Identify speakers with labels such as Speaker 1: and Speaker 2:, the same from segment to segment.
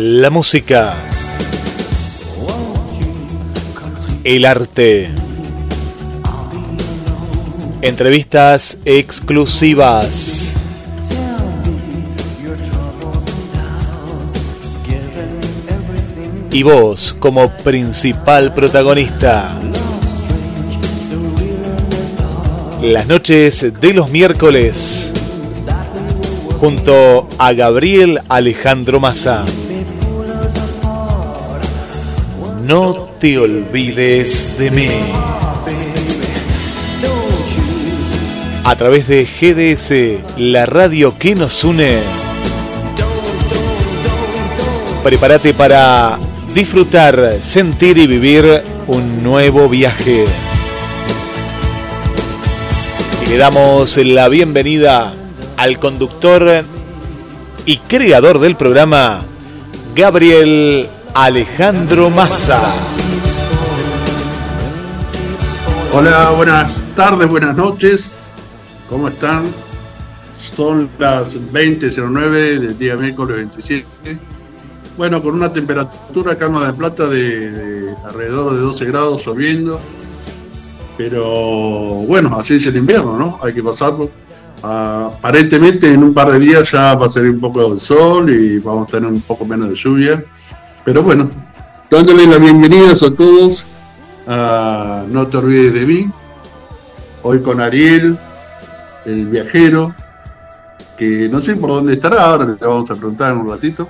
Speaker 1: La música. El arte. Entrevistas exclusivas. Y vos como principal protagonista. Las noches de los miércoles. Junto a Gabriel Alejandro Massa. No te olvides de mí. A través de GDS, la radio que nos une. Prepárate para disfrutar, sentir y vivir un nuevo viaje. Y le damos la bienvenida al conductor y creador del programa, Gabriel Alejandro Massa.
Speaker 2: Hola, buenas tardes, buenas noches. ¿Cómo están? Son las 20.09 del día miércoles 27. Bueno, con una temperatura acá de Plata de, alrededor de 12 grados lloviendo. Pero bueno, así es el invierno, ¿no? Hay que pasarlo. Aparentemente en un par de días ya va a salir un poco de sol y vamos a tener un poco menos de lluvia. Pero bueno, dándole las bienvenidas a todos No te olvides de mí. Hoy con Ariel, el viajero, que no sé por dónde estará, ahora le vamos a preguntar en un ratito.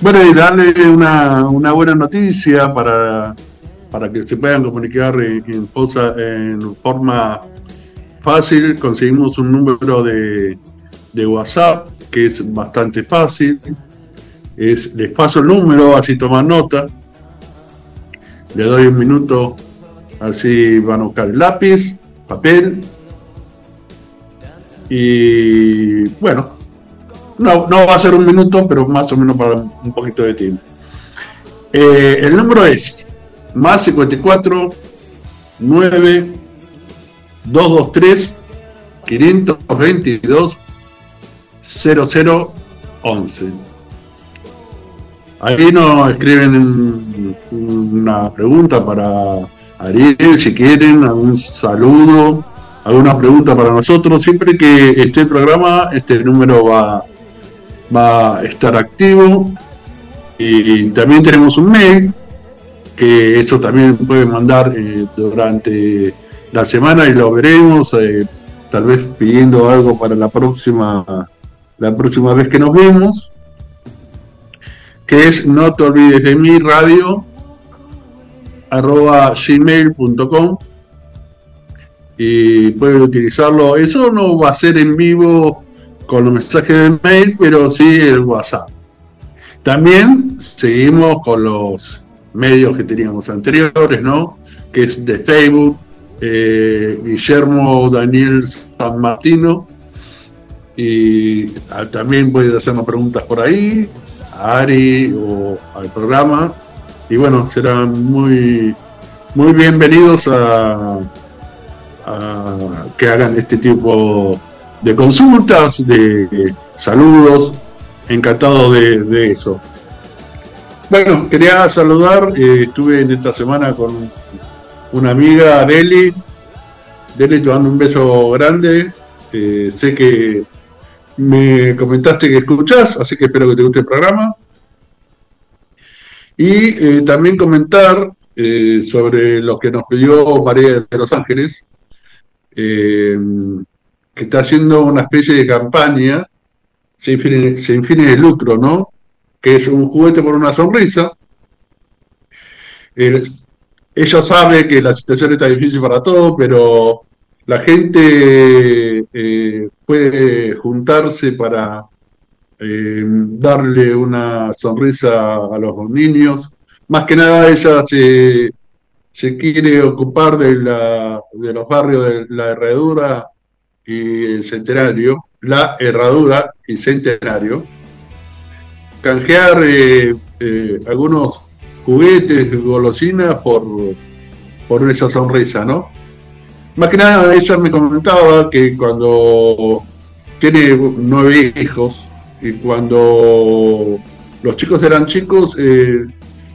Speaker 2: Bueno, y darle una, buena noticia para, para que se puedan comunicar en, en forma fácil. Conseguimos un número de, de WhatsApp que es bastante fácil es, les paso el número, así toman nota. Le doy un minuto, así van a buscar lápiz, papel. Y bueno, no, no va a ser un minuto, pero más o menos para un poquito de tiempo. Eh, el número es más 54 9 223 522 0011. Ahí nos escriben una pregunta para Ariel, si quieren, algún saludo, alguna pregunta para nosotros. Siempre que esté el programa, este número va, va a estar activo. Y también tenemos un mail, que eso también pueden mandar eh, durante la semana y lo veremos, eh, tal vez pidiendo algo para la próxima, la próxima vez que nos vemos que es no te olvides de mi radio arroba gmail.com y puedes utilizarlo. Eso no va a ser en vivo con los mensajes de mail, pero sí el WhatsApp. También seguimos con los medios que teníamos anteriores, ¿no? Que es de Facebook, eh, Guillermo Daniel San Martino. Y ah, también puedes hacernos preguntas por ahí, Ari o al programa. Y bueno, serán muy, muy bienvenidos a, que hagan este tipo de consultas, de saludos. Encantado de, eso. Bueno, quería saludar, eh, estuve en esta semana con una amiga, Deli. Deli, te mando un beso grande. Eh, sé que me comentaste que escuchás, así que espero que te guste el programa. Y eh, también comentar eh, sobre lo que nos pidió María de los Ángeles, eh, que está haciendo una especie de campaña sin fines, sin fines de lucro, ¿no? Que es un juguete por una sonrisa. ella sabe que la situación está difícil para todos, pero la gente eh, puede juntarse para eh, darle una sonrisa a los niños. Más que nada ella se, se quiere ocupar de, la, de los barrios de la Herradura y el Centenario, la Herradura y Centenario, canjear eh, algunos juguetes, golosinas por, por esa sonrisa, ¿no? Más que nada, ella me comentaba que cuando tiene nueve hijos y cuando los chicos eran chicos, eh,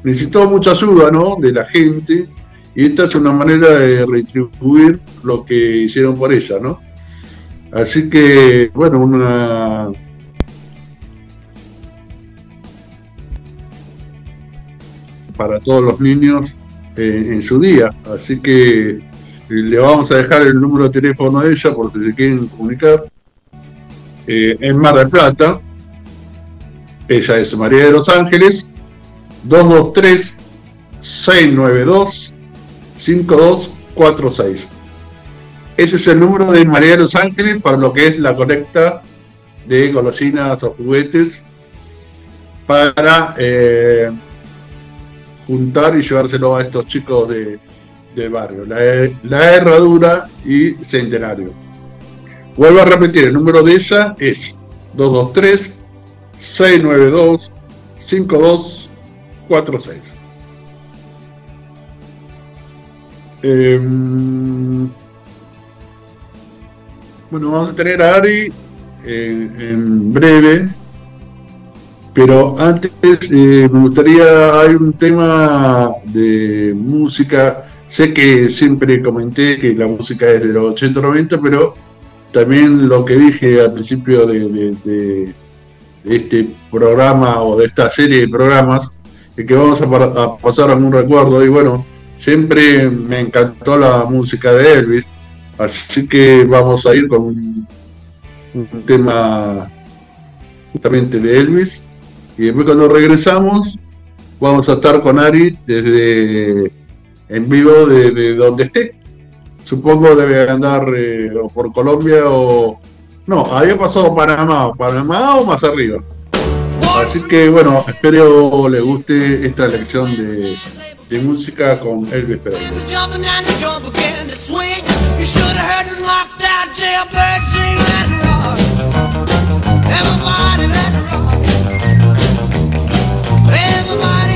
Speaker 2: necesitó mucha ayuda, ¿no? De la gente y esta es una manera de retribuir lo que hicieron por ella, ¿no? Así que, bueno, una para todos los niños eh, en su día. Así que eh, le vamos a dejar el número de teléfono de ella por si se quieren comunicar. Eh, en Mar del Plata. Ella es María de los Ángeles. 223 692 5246. Ese es el número de María de los Ángeles para lo que es la colecta de golosinas o juguetes para juntar y llevárselo a estos chicos de, del barrio, la, Herradura y Centenario. Vuelvo a repetir, el número de ella es 223 692 5246. bueno, vamos a tener a Ari en breve pero antes eh, me gustaría, hay un tema de música, sé que siempre comenté que la música es de los 80-90, pero también lo que dije al principio de, este programa o de esta serie de programas, es que vamos a, pasar a un recuerdo y bueno, siempre me encantó la música de Elvis, así que vamos a ir con un tema justamente de Elvis y después cuando regresamos, vamos a estar con Ari desde en vivo de, donde esté. Supongo debe andar eh, por Colombia o... No, había pasado Panamá, Panamá o más arriba. Así que bueno, espero le guste esta lección de, música con Elvis
Speaker 3: rock. Everybody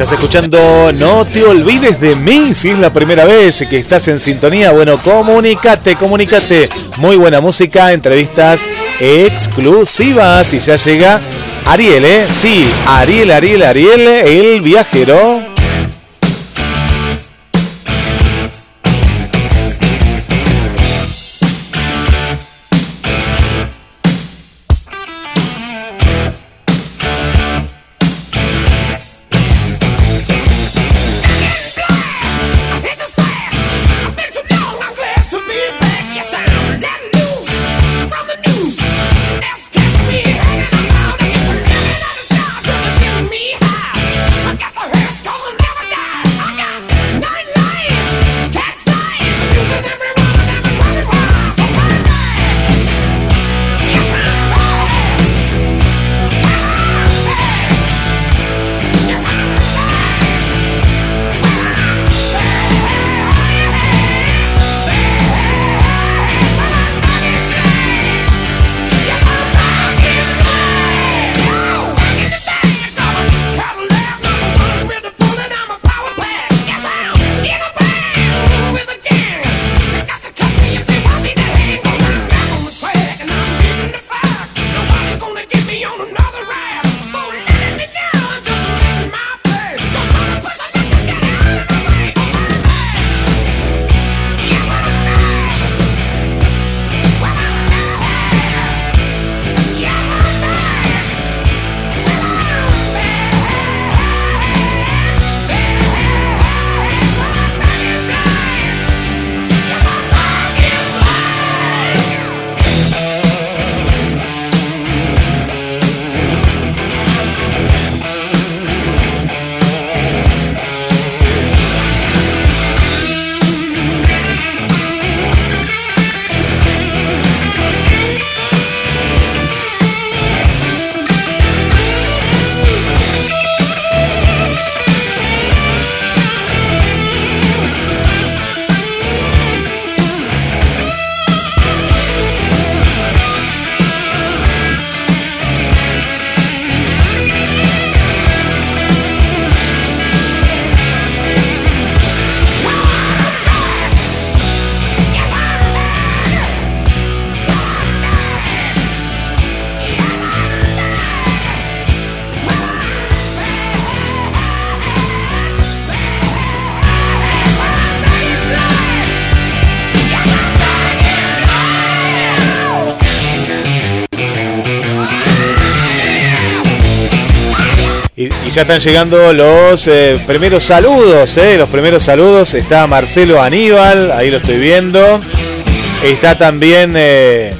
Speaker 1: Estás escuchando No te olvides de mí. Si es la primera vez que estás en sintonía, bueno, comunícate, comunícate. Muy buena música, entrevistas exclusivas. Y ya llega Ariel, ¿eh? Sí, Ariel, Ariel, Ariel, el viajero. Están llegando los eh, primeros saludos, eh, los primeros saludos. Está Marcelo Aníbal, ahí lo estoy viendo. Está también eh,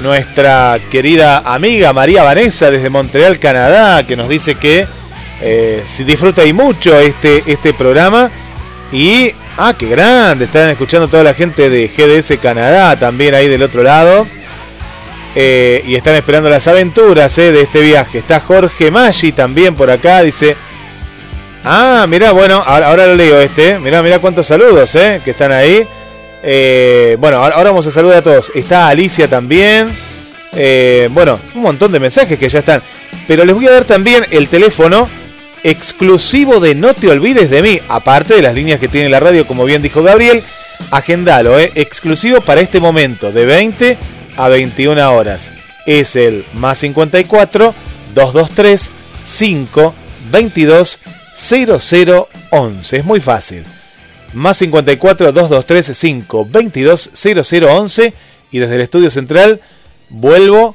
Speaker 1: nuestra querida amiga María Vanessa desde Montreal, Canadá, que nos dice que disfruta y mucho este, este programa. Y, ah, qué grande, están escuchando toda la gente de GDS Canadá también ahí del otro lado. Eh, y están esperando las aventuras eh, de este viaje. Está Jorge Maggi también por acá, dice. Ah, mira, bueno, ahora, lo leo este. Mira, mira cuántos saludos eh, que están ahí. bueno, ahora, vamos a saludar a todos. Está Alicia también. bueno, un montón de mensajes que ya están. Pero les voy a dar también el teléfono exclusivo de No te olvides de mí. Aparte de las líneas que tiene la radio, como bien dijo Gabriel. Agendalo, eh, exclusivo para este momento de 20 a 21 horas. Es el más 54 223 5 22 0011. Es muy fácil. Más 54 223 5 22 0011. Y desde el estudio central vuelvo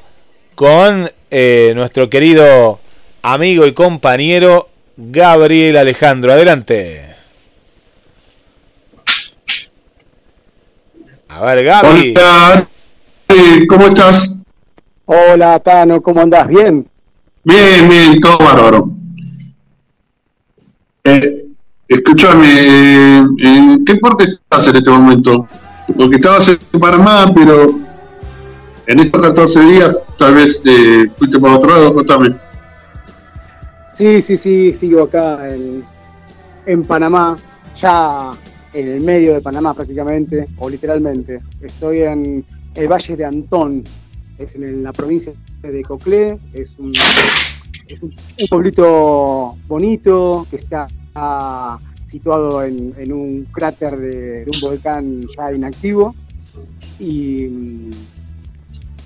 Speaker 1: con eh, nuestro querido amigo y compañero Gabriel Alejandro. Adelante. A ver, Gaby.
Speaker 2: ¿Cómo estás?
Speaker 4: Hola, Tano, ¿cómo andás? ¿Bien?
Speaker 2: Bien, bien, todo bárbaro. Eh, escúchame, ¿en qué parte estás en este momento? Porque estabas en Panamá, pero en estos 14 días tal vez eh, fuiste para otro lado, contame.
Speaker 4: Sí, sí, sí, sigo acá en, en Panamá, ya en el medio de Panamá prácticamente, o literalmente. Estoy en el Valle de Antón, es en la provincia de Coclé, es un, pueblito bonito que está ah, situado en, un cráter de, un volcán ya inactivo y mm,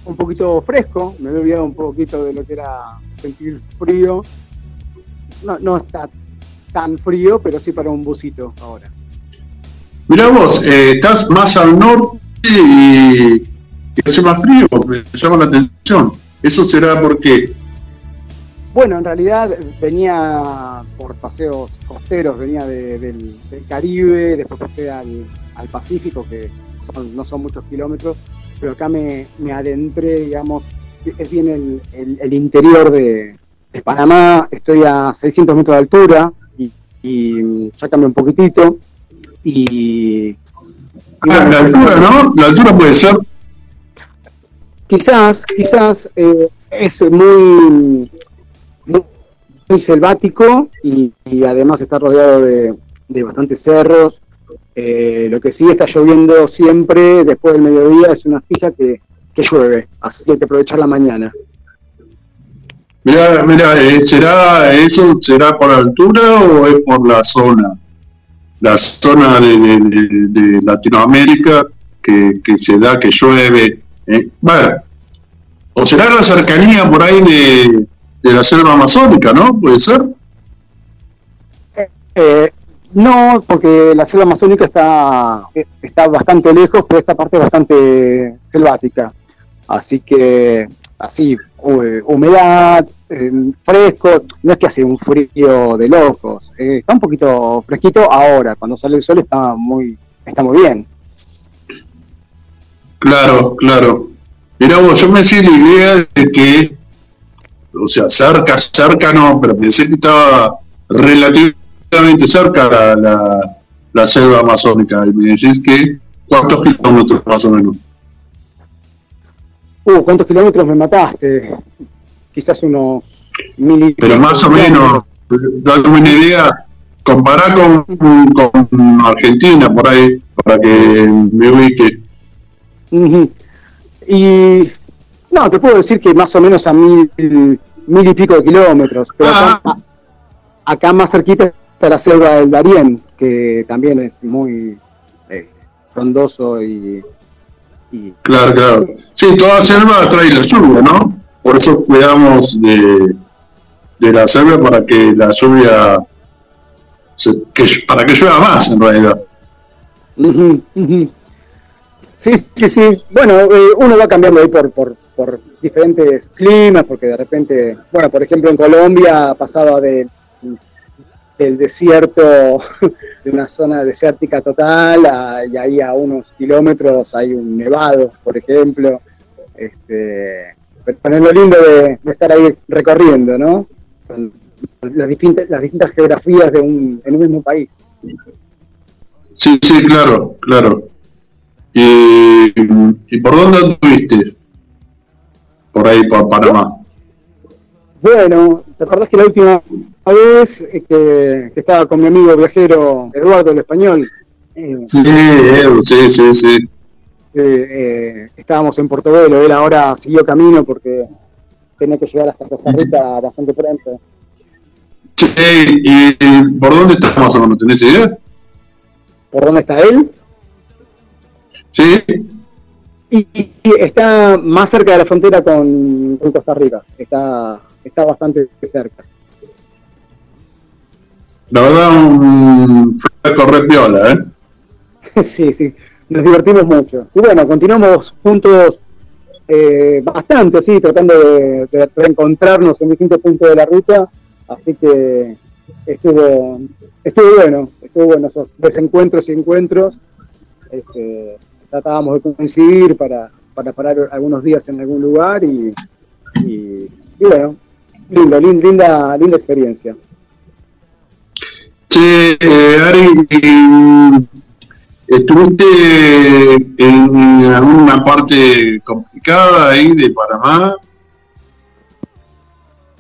Speaker 4: un poquito fresco, me había olvidado un poquito de lo que era sentir frío. No, no está tan frío, pero sí para un busito ahora.
Speaker 2: Mirá vos, eh, estás más al norte y, y hace más frío, me llama la atención. ¿Eso será porque
Speaker 4: Bueno, en realidad venía por paseos costeros, venía de- del, del Caribe, después pasé al, al Pacífico, que son- no son muchos kilómetros, pero acá me, me adentré, digamos, es bien el, el- el interior de, de Panamá, estoy a 600 metros de altura y, y ya cambié un poquitito. Y, y
Speaker 2: Ah,
Speaker 4: bueno,
Speaker 2: la altura, ¿no? La altura puede ser.
Speaker 4: Quizás, quizás eh, es muy, muy, selvático y, además está rodeado de, de bastantes cerros. Eh, lo que sí está lloviendo siempre después del mediodía es una fija que, que llueve, así que hay que aprovechar la mañana.
Speaker 2: Mirá, mirá, eh, ¿será eso será por altura o es por la zona? La zona de- de Latinoamérica que, que se da, que llueve. Eh. Bueno, o será la cercanía por ahí de, la selva amazónica, ¿no? ¿Puede ser?
Speaker 4: Eh, no, porque la selva amazónica está, está bastante lejos, pero esta parte es bastante selvática. Así que, así, hu- humedad, eh, fresco, no es que hace un frío de locos. eh, está un poquito fresquito ahora, cuando sale el sol está muy, está muy bien.
Speaker 2: Claro, claro. Mirá vos, yo me hacía la idea de que, o sea, cerca, cerca no, pero pensé que estaba relativamente cerca la, la, la selva amazónica. Y me decís que, ¿cuántos kilómetros más o menos?
Speaker 4: Uh, ¿cuántos kilómetros me mataste? Quizás unos mil y-
Speaker 2: Pero más o menos, dame una idea, compará con, con Argentina por ahí, para que me ubique.
Speaker 4: Ujú. Y no, te puedo decir que más o menos a mil, mil y pico de kilómetros. Pero acá,
Speaker 2: Ah.
Speaker 4: a- acá más cerquita está la selva del Darién, que también es muy eh, frondoso y, y-
Speaker 2: Claro, claro. Sí, toda selva trae la lluvia, ¿no? Por eso cuidamos de, de la selva para que la lluvia, se- que, para que llueva más en realidad.
Speaker 4: Sí, sí, sí. Bueno, eh, uno va cambiando ahí por, por, por diferentes climas, porque de repente, bueno, por ejemplo en Colombia pasaba de, del desierto, de una zona desértica total, a- y ahí a unos kilómetros hay un nevado, por ejemplo. Este, pero es lo lindo de, estar ahí recorriendo, ¿no? Las distintas, las distintas geografías de un, en un mismo país.
Speaker 2: Sí, sí, claro, claro. ¿Y, y por dónde anduviste? Por ahí, por Panamá.
Speaker 4: Bueno, ¿te acordás que la última vez eh, que, que estaba con mi amigo viajero Eduardo el Español, eh,
Speaker 2: Sí, Edu, sí, sí, sí.
Speaker 4: eh, estábamos en Portobelo, él ahora siguió camino porque tenía que llegar hasta Costa Rica bastante pronto.
Speaker 2: Che, ¿y, y por dónde estás más o menos? ¿Tenés idea?
Speaker 4: ¿Por dónde está él?
Speaker 2: Sí.
Speaker 4: Y, está más cerca de la frontera con, con Costa Rica, está, está bastante cerca.
Speaker 2: La verdad, un correr piola, ¿eh?
Speaker 4: sí, sí, nos divertimos mucho. Y bueno, continuamos juntos eh, bastante, sí, tratando de, de reencontrarnos en distintos puntos de la ruta, así que estuvo, estuvo bueno, estuvo bueno esos desencuentros y encuentros. Este, tratábamos de coincidir para, para parar algunos días en algún lugar y, y, y bueno, lindo, lin- linda, linda experiencia.
Speaker 2: Che, eh, Ari, y, ¿estuviste en alguna parte complicada ahí de Panamá?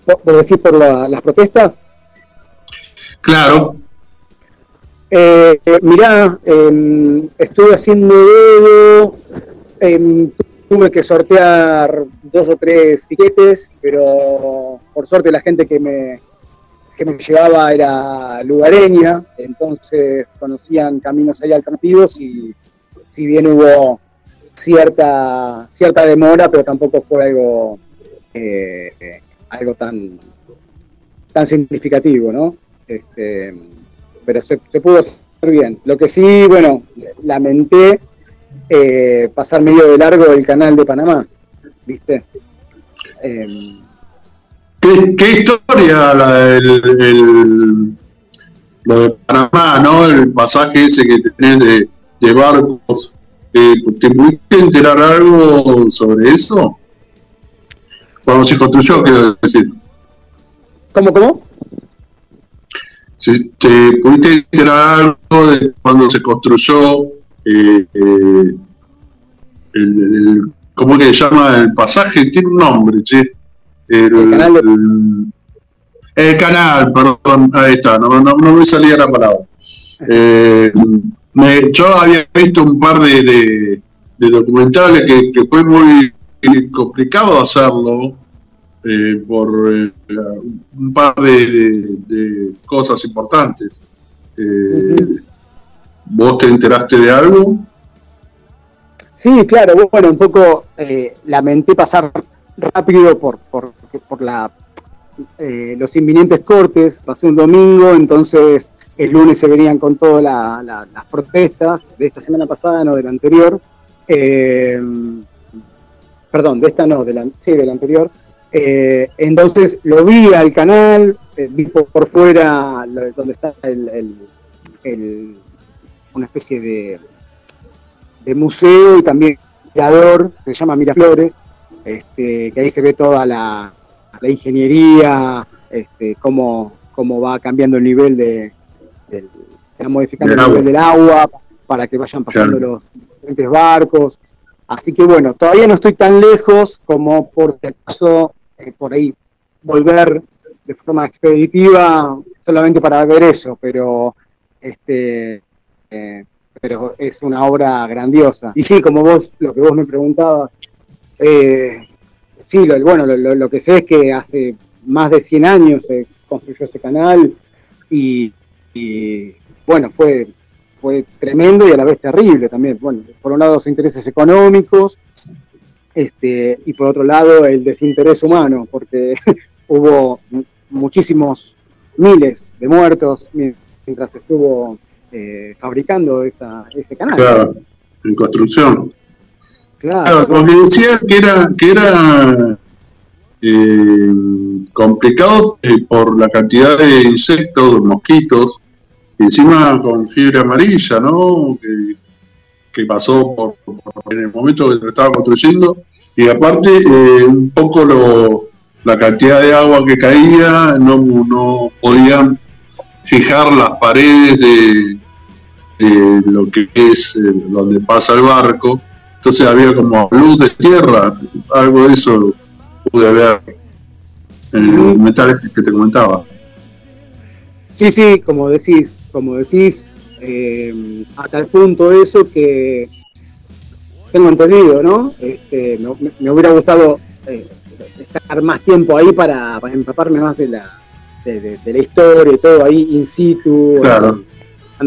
Speaker 4: ¿Vos vos decís por la- las protestas?
Speaker 2: Claro.
Speaker 4: Eh, eh, mirá, em, estuve haciendo dedo, em, tuve que sortear dos o tres piquetes, pero por suerte la gente que me, que me llevaba era lugareña, entonces conocían caminos ahí alternativos y si bien hubo cierta cierta demora, pero tampoco fue algo eh, eh, algo tan tan significativo, ¿no? Este, pero se, se pudo hacer bien. Lo que sí, bueno, lamenté eh, pasar medio de largo el canal de Panamá, ¿viste? Em,
Speaker 2: ¿Qué, qué historia la del el- lo de Panamá, ¿no? El pasaje ese que tenés de, de barcos. Eh, ¿Te pudiste enterar algo sobre eso? Cuando se construyó, quiero decir.
Speaker 4: ¿Cómo, cómo?
Speaker 2: Si ¿Te pudiste enterar algo de cuando se construyó eh, eh, el, el- ¿cómo que se llama el pasaje? Tiene un nombre, che. El,
Speaker 4: El canal de-
Speaker 2: el- el canal, perdón, ahí está, no, no, no me salía la palabra. Eh, me- yo había visto un par de, de- de documentales que, que fue muy complicado hacerlo eh, por eh, un par de, de- de cosas importantes. Eh. ¿Vos te enteraste de algo?
Speaker 4: Sí, claro, bueno, un poco eh, lamenté pasar rápido por, por, por la, eh, los inminentes cortes, pasé un domingo, entonces el lunes se venían con todas la- la- las protestas de esta semana pasada, no de la anterior, Eh, perdón, de esta no, de la, sí, de la anterior, Eh, entonces lo vi al canal, eh, vi por, por fuera donde está el, el- el- una especie de de museo y también mirador, se llama Miraflores, este, que ahí se ve toda la, la ingeniería, este, cómo, cómo va cambiando el nivel de, del- modificando
Speaker 2: Del
Speaker 4: el nivel del agua para que vayan pasando
Speaker 2: Claro.
Speaker 4: los diferentes barcos. Así que bueno, todavía no estoy tan lejos como por si acaso eh, por ahí volver de forma expeditiva solamente para ver eso, pero este eh, pero es una obra grandiosa. Y sí, como vos, lo que vos me preguntabas, eh, sí, lo, bueno, lo, lo- que sé es que hace más de 100 años se construyó ese canal y, y, bueno, fue, fue tremendo y a la vez terrible también. Bueno, por un lado los intereses económicos este, y por otro lado el desinterés humano, porque hubo mu- muchísimos miles de muertos mientras estuvo eh, fabricando esa, ese canal.
Speaker 2: Claro, en construcción.
Speaker 4: Claro,
Speaker 2: Claro, porque decía que era, que era eh, complicado eh, por la cantidad de insectos, mosquitos, encima con fiebre amarilla, ¿no? Que, que pasó por, por- en el momento que se estaba construyendo, y aparte eh, un poco lo, la cantidad de agua que caía, no, no podían fijar las paredes de, de lo que es eh, donde pasa el barco, entonces había como luz de tierra, algo de eso pude ver en el documental que te comentaba.
Speaker 4: Sí, sí, como decís, como decís, eh, a tal punto eso que tengo entendido, ¿no? Este, me, me hubiera gustado eh, estar más tiempo ahí para, para empaparme más de la, de, de- de la historia y todo ahí in situ,
Speaker 2: Claro.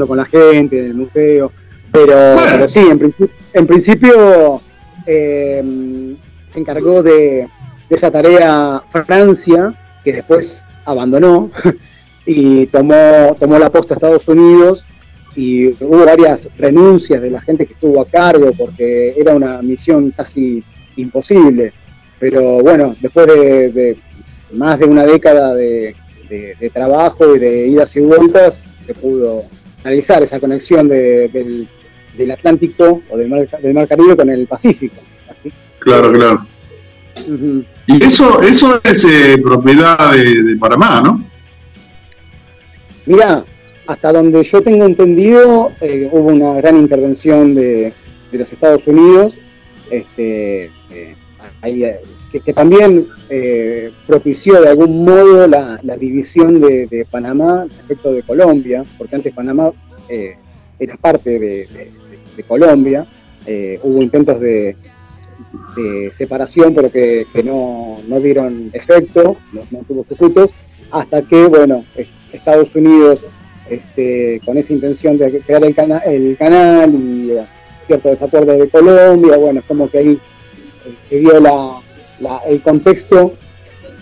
Speaker 4: con la gente en el museo, pero,
Speaker 2: Bueno.
Speaker 4: pero sí, en, principio- en principio eh, se encargó de, de esa tarea Francia, que después abandonó y tomó, tomó la posta a Estados Unidos y hubo varias renuncias de la gente que estuvo a cargo porque era una misión casi imposible. Pero bueno, después de, de más de una década de, de- de trabajo y de idas y vueltas, se pudo realizar esa conexión de- del, del Atlántico o del mar, del mar Caribe con el Pacífico. Así.
Speaker 2: Claro, claro. Y eso, eso es eh, propiedad de Panamá, ¿no?
Speaker 4: Mira, hasta donde yo tengo entendido, eh, hubo una gran intervención de, los Estados Unidos, este, eh, eh, que, también propició de algún modo la, división de, Panamá respecto de Colombia, porque antes Panamá era parte de, Colombia, hubo intentos de, separación, pero que, no, no dieron efecto, no, tuvo sus frutos, hasta que, bueno, es- Estados Unidos, este, con esa intención de crear el, cana- el canal y eh, cierto desacuerdo de Colombia, bueno, es como que ahí eh, se dio la, la- el contexto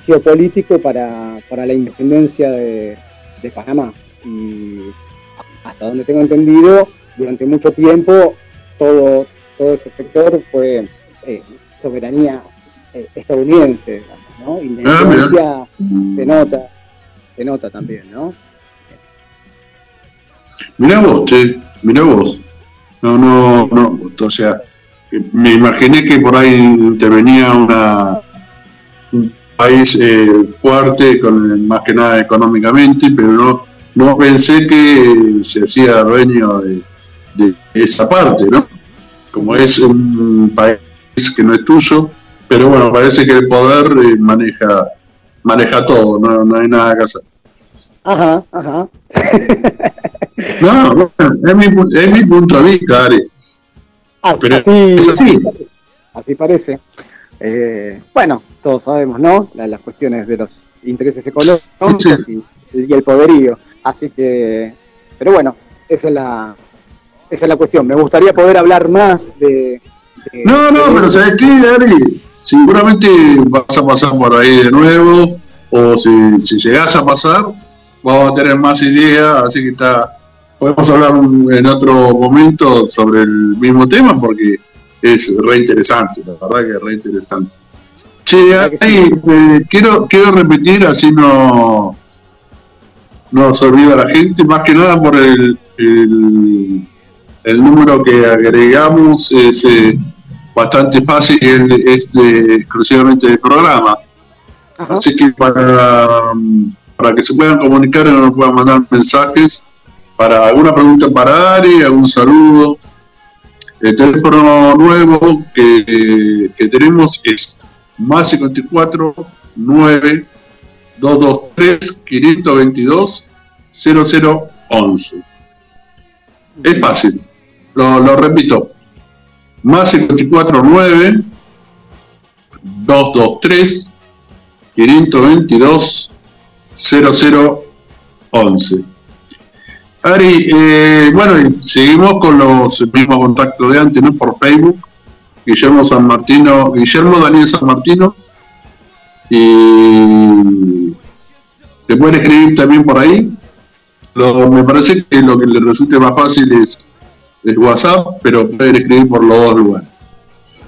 Speaker 4: geopolítico para, para la independencia de, de Panamá. Y hasta donde tengo entendido, durante mucho tiempo todo, todo ese sector fue eh, soberanía eh, estadounidense, digamos, ¿no? Y la
Speaker 2: Ah, mira.
Speaker 4: influencia se nota, se nota también, ¿no?
Speaker 2: Mirá vos, che, mirá vos. No, no, no, o sea, eh, me imaginé que por ahí intervenía una, un país eh, fuerte, con, más que nada económicamente, pero no, no pensé que se hacía dueño de, esa parte, ¿no? Como es un país que no es tuyo, pero bueno, parece que el poder eh, maneja maneja todo, no, no hay nada que hacer.
Speaker 4: Ajá, ajá.
Speaker 2: No, bueno, es mi, es mi punto de vista, Ari.
Speaker 4: Así,
Speaker 2: Pero es así.
Speaker 4: así parece. Eh, bueno, todos sabemos, ¿no? La- las cuestiones de los intereses económicos y, y el poderío. Así que, pero bueno, esa es la, esa es la cuestión. Me gustaría poder hablar más de. de-
Speaker 2: No, no,
Speaker 4: de-
Speaker 2: pero ¿sabes qué, Ari? Seguramente vas a pasar por ahí de nuevo, o si, si llegás a pasar, vamos a tener más ideas, así que está. Podemos hablar un- en otro momento sobre el mismo tema porque es re interesante, la verdad que es re interesante. Che, eh, quiero, quiero repetir, así no, no se olvida la gente, más que nada por el, el, el número que agregamos es eh, bastante fácil, es, de, exclusivamente de programa.
Speaker 4: Ajá.
Speaker 2: Así que para, para que se puedan comunicar y nos puedan mandar mensajes para alguna pregunta para Ari, algún saludo. El teléfono nuevo que, que tenemos es más 54 9 223 522 0011. Es fácil, lo, lo repito. Más 54 9 223 522 0011. Ari, eh, bueno, seguimos con los mismos contactos de antes, ¿no? Por Facebook. Guillermo San Martino, Guillermo Daniel San Martino. Y le pueden escribir también por ahí. Lo- me parece que lo que le resulte más fácil es, WhatsApp, pero pueden escribir por los dos lugares.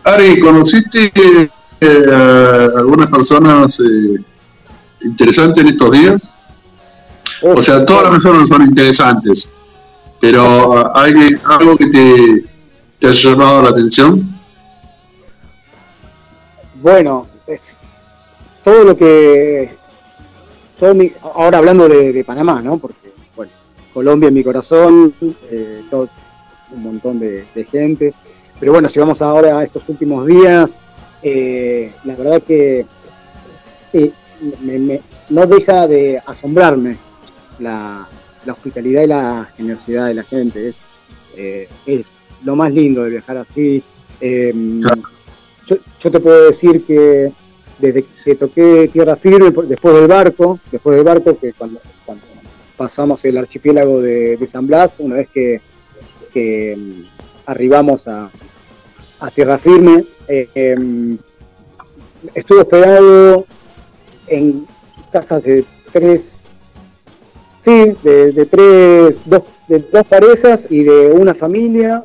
Speaker 2: Ari, ¿conociste eh, algunas personas eh, interesantes en estos días? O sea, todas las personas son interesantes, pero ah, ¿hay algo que te, te haya llamado la atención?
Speaker 4: Bueno, es todo lo que. todo mi- ahora hablando de, de Panamá, ¿no? Porque, bueno, Colombia en mi corazón, eh, todo, un montón de, de gente. Pero bueno, si vamos ahora a estos últimos días, eh, la verdad que eh, me- me- no deja de asombrarme la, la hospitalidad y la generosidad de la gente. Es, eh, es lo más lindo de viajar así. Eh, yo, yo te puedo decir que desde que toqué tierra firme, después del barco, después del barco, que cuando, cuando pasamos el archipiélago de, de San Blas, una vez que, que, mm, arribamos a, a tierra firme, eh, em, estuve hospedado en casas de tres, sí, de, de tres, dos, de dos parejas y de una familia.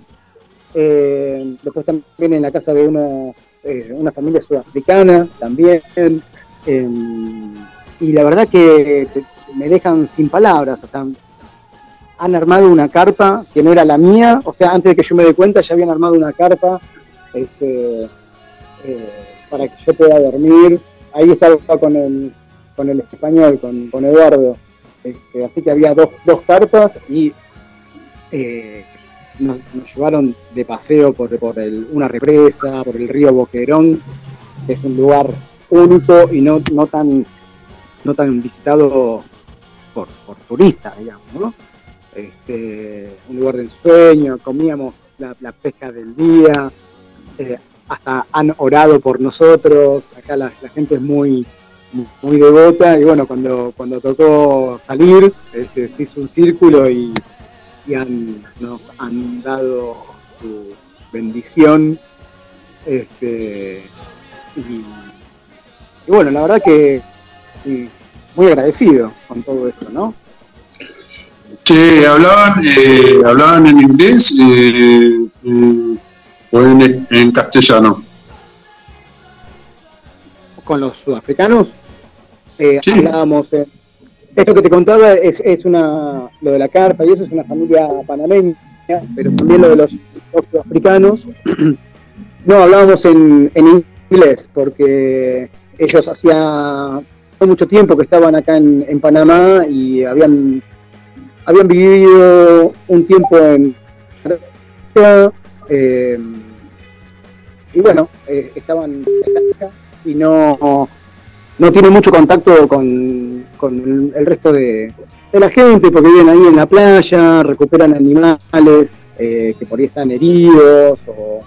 Speaker 4: Eh, después también en la casa de unos, eh, una familia sudafricana también. Eh, y la verdad que me dejan sin palabras. Hasta han armado una carpa que no era la mía, o sea, antes de que yo me dé cuenta ya habían armado una carpa este, eh, para que yo pueda dormir. Ahí estaba con el, con el español, con, con Eduardo. Este, así que había dos, dos carpas y eh, nos, llevaron de paseo por, por el- una represa, por el río Boquerón, que es un lugar único y no, no tan no tan visitado por, por turistas, digamos, ¿no? Este, un lugar de ensueño, comíamos la, la pesca del día, eh, hasta han orado por nosotros, acá la, gente es muy, muy devota y bueno, cuando, cuando tocó salir, este, se hizo un círculo y, y han, nos han dado su bendición. Este, y, bueno, la verdad que muy agradecido con todo eso, ¿no?
Speaker 2: Che, hablaban, eh, hablaban en inglés eh, eh, o en, en castellano.
Speaker 4: Con los sudafricanos eh,
Speaker 2: Sí.
Speaker 4: hablábamos, eh, esto que te contaba es, es una, lo de la carpa y eso es una familia panameña, pero también lo de los, los sudafricanos, no, hablábamos en, en inglés porque ellos hacía mucho tiempo que estaban acá en, en Panamá y habían, habían vivido un tiempo en eh, y bueno, eh, estaban y no, no tienen mucho contacto con, con el, resto de, la gente porque viven ahí en la playa, recuperan animales eh, que por ahí están heridos o,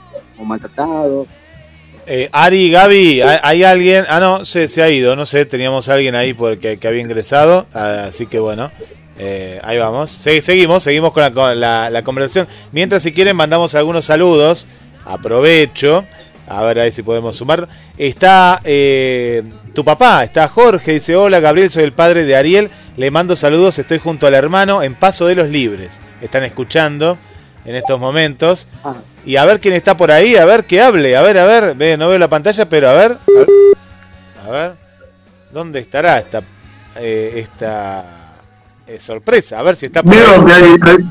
Speaker 4: maltratados.
Speaker 1: Eh, Ari, Gaby, ¿hay, alguien? Ah, no, se, se ha ido, no sé, teníamos a alguien ahí porque, que había ingresado, así que bueno, eh, ahí vamos. Se- seguimos, seguimos con la, con la- la conversación. Mientras, si quieren, mandamos algunos saludos. Aprovecho, a ver ahí si podemos sumar. Está eh, tu papá, está Jorge, dice, hola Gabriel, soy el padre de Ariel, le mando saludos, estoy junto al hermano en Paso de los Libres. Están escuchando en estos momentos. Y a ver quién está por ahí, a ver que hable, a ver, a ver, ve, no veo la pantalla, pero a ver, a ver, a ver, ¿dónde estará esta, eh, esta eh, sorpresa? A ver si está
Speaker 2: Veo que hay, hay-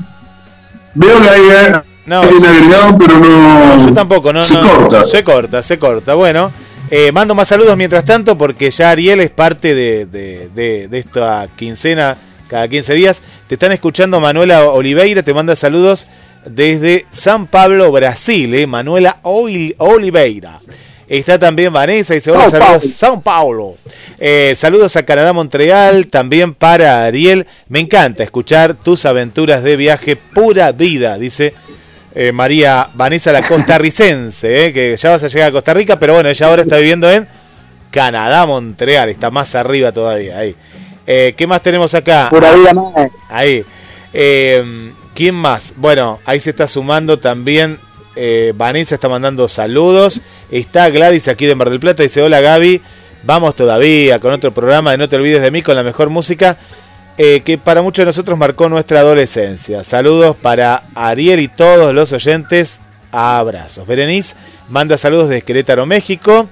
Speaker 2: veo que hay, eh,
Speaker 1: No,
Speaker 2: hay un agregado, pero no.
Speaker 1: no, yo tampoco, no,
Speaker 2: se
Speaker 1: no,
Speaker 2: corta.
Speaker 1: se corta, se corta. Bueno, eh, mando más saludos mientras tanto porque ya Ariel es parte de, de, de- de esta quincena cada 15 días. Te están escuchando Manuela Oliveira, te manda saludos desde San Pablo, Brasil, eh, Manuela Ol- Oliveira. Está también Vanessa, hola,
Speaker 4: Sao
Speaker 1: saludos,
Speaker 4: Paulo.
Speaker 1: Sao Paulo. Eh, saludos a Canadá, Montreal, también para Ariel. Me encanta escuchar tus aventuras de viaje, pura vida, dice eh, María Vanessa, la costarricense, eh, que ya vas a llegar a Costa Rica, pero bueno, ella ahora está viviendo en Canadá, Montreal, está más arriba todavía. Ahí. Eh, ¿Qué más tenemos acá?
Speaker 4: pura vida más.
Speaker 1: Ahí. ¿Quién más? Bueno, ahí se está sumando también. Eh, Vanessa está mandando saludos. Está Gladys aquí de Mar del Plata. Dice: Hola Gaby. Vamos todavía con otro programa de No te olvides de mí con la mejor música eh, que para muchos de nosotros marcó nuestra adolescencia. Saludos para Ariel y todos los oyentes. Abrazos. Berenice manda saludos desde Querétaro, México.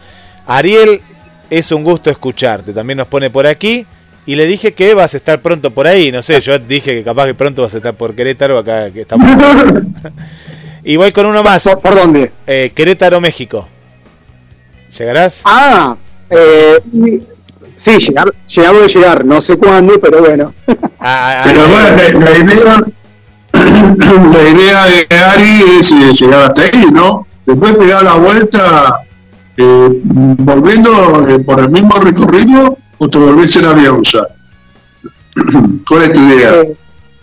Speaker 1: Ariel, es un gusto escucharte. También nos pone por aquí. Y le dije que vas a estar pronto por ahí. No sé, yo dije que capaz que pronto vas a estar por Querétaro. Acá que estamos. y voy con uno más.
Speaker 4: ¿Por, por dónde?
Speaker 1: Eh, Querétaro, México. ¿Llegarás?
Speaker 4: Ah, eh, sí, llegar, llegar voy a llegar, no sé cuándo, pero bueno.
Speaker 1: Ah, ah,
Speaker 2: Pero
Speaker 1: ah,
Speaker 2: bueno, la, la idea, la idea de Ari es eh, llegar hasta ahí, ¿no? Después pegar la vuelta eh, volviendo eh, por el mismo recorrido o te volvés en avión. ¿Cuál es tu idea?
Speaker 4: Eh,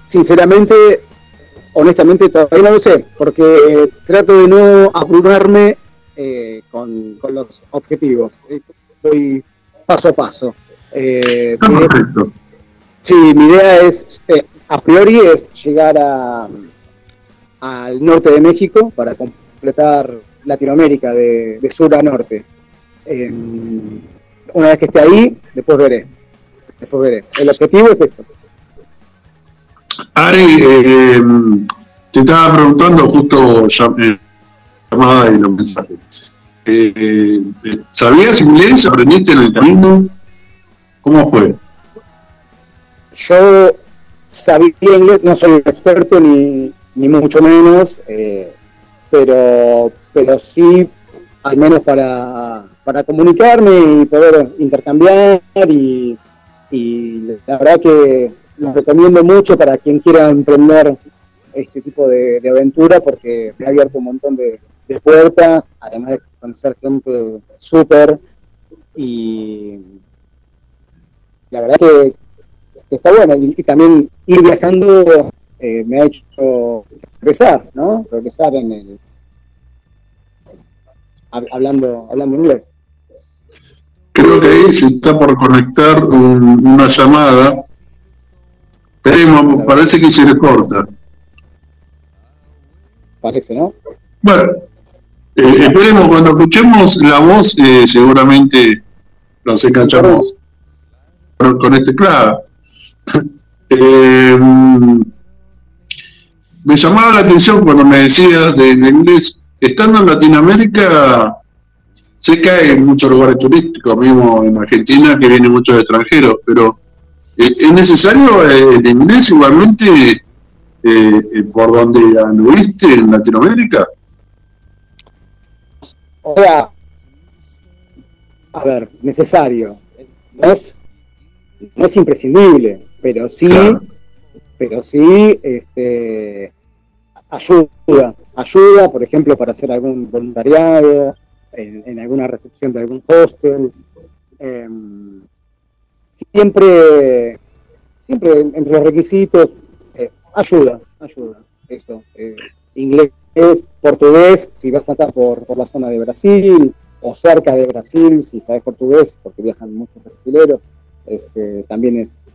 Speaker 4: sinceramente, honestamente todavía no lo sé, porque eh, trato de no abrumarme eh, con, con los objetivos. Eh, Voy paso a paso. Eh, mi-
Speaker 2: perfecto.
Speaker 4: sí, mi idea es, eh, a priori, es llegar a, al norte de México para completar Latinoamérica de, de sur a norte. Una vez que esté ahí, después veré. Después veré. El objetivo es esto.
Speaker 2: Ari, eh, te estaba preguntando justo llam- llamada y los mensajes. Eh, eh, ¿Sabías inglés? ¿Aprendiste en el camino? ¿Cómo fue?
Speaker 4: Yo sabía inglés, no soy experto ni, ni mucho menos, pero, pero sí, al menos para, para comunicarme y poder intercambiar y la verdad que lo recomiendo mucho para quien quiera emprender este tipo de, aventura porque me ha abierto un montón de, puertas, además de conocer gente súper y la verdad que está bueno y, también ir viajando eh, me ha hecho regresar, ¿no? Regresar en el hab- hablando, hablando inglés.
Speaker 2: Creo que ahí se está por conectar un- una llamada. Esperemos, parece que se le corta.
Speaker 4: Parece, ¿no?
Speaker 2: Bueno, eh, esperemos, cuando escuchemos la voz, eh, seguramente nos enganchamos con, con este claro. Eh, me llamaba la atención cuando me decías del inglés, estando en Latinoamérica, sé que hay muchos lugares turísticos, mismo en Argentina, que vienen muchos extranjeros, pero ¿es necesario eh, el inglés igualmente eh, eh, por donde anduviste en Latinoamérica?
Speaker 4: O sea, a ver, necesario. No es, no es imprescindible, pero sí,
Speaker 2: Claro.
Speaker 4: pero sí, este, ayuda, ayuda, por ejemplo, para hacer algún voluntariado, en, en alguna recepción de algún hostel. em, siempre, siempre entre los requisitos, eh, ayuda, ayuda, eso. eh, inglés, portugués, si vas a estar por, por la zona de Brasil o cerca de Brasil, si sabes portugués, porque viajan muchos brasileños, este, también es,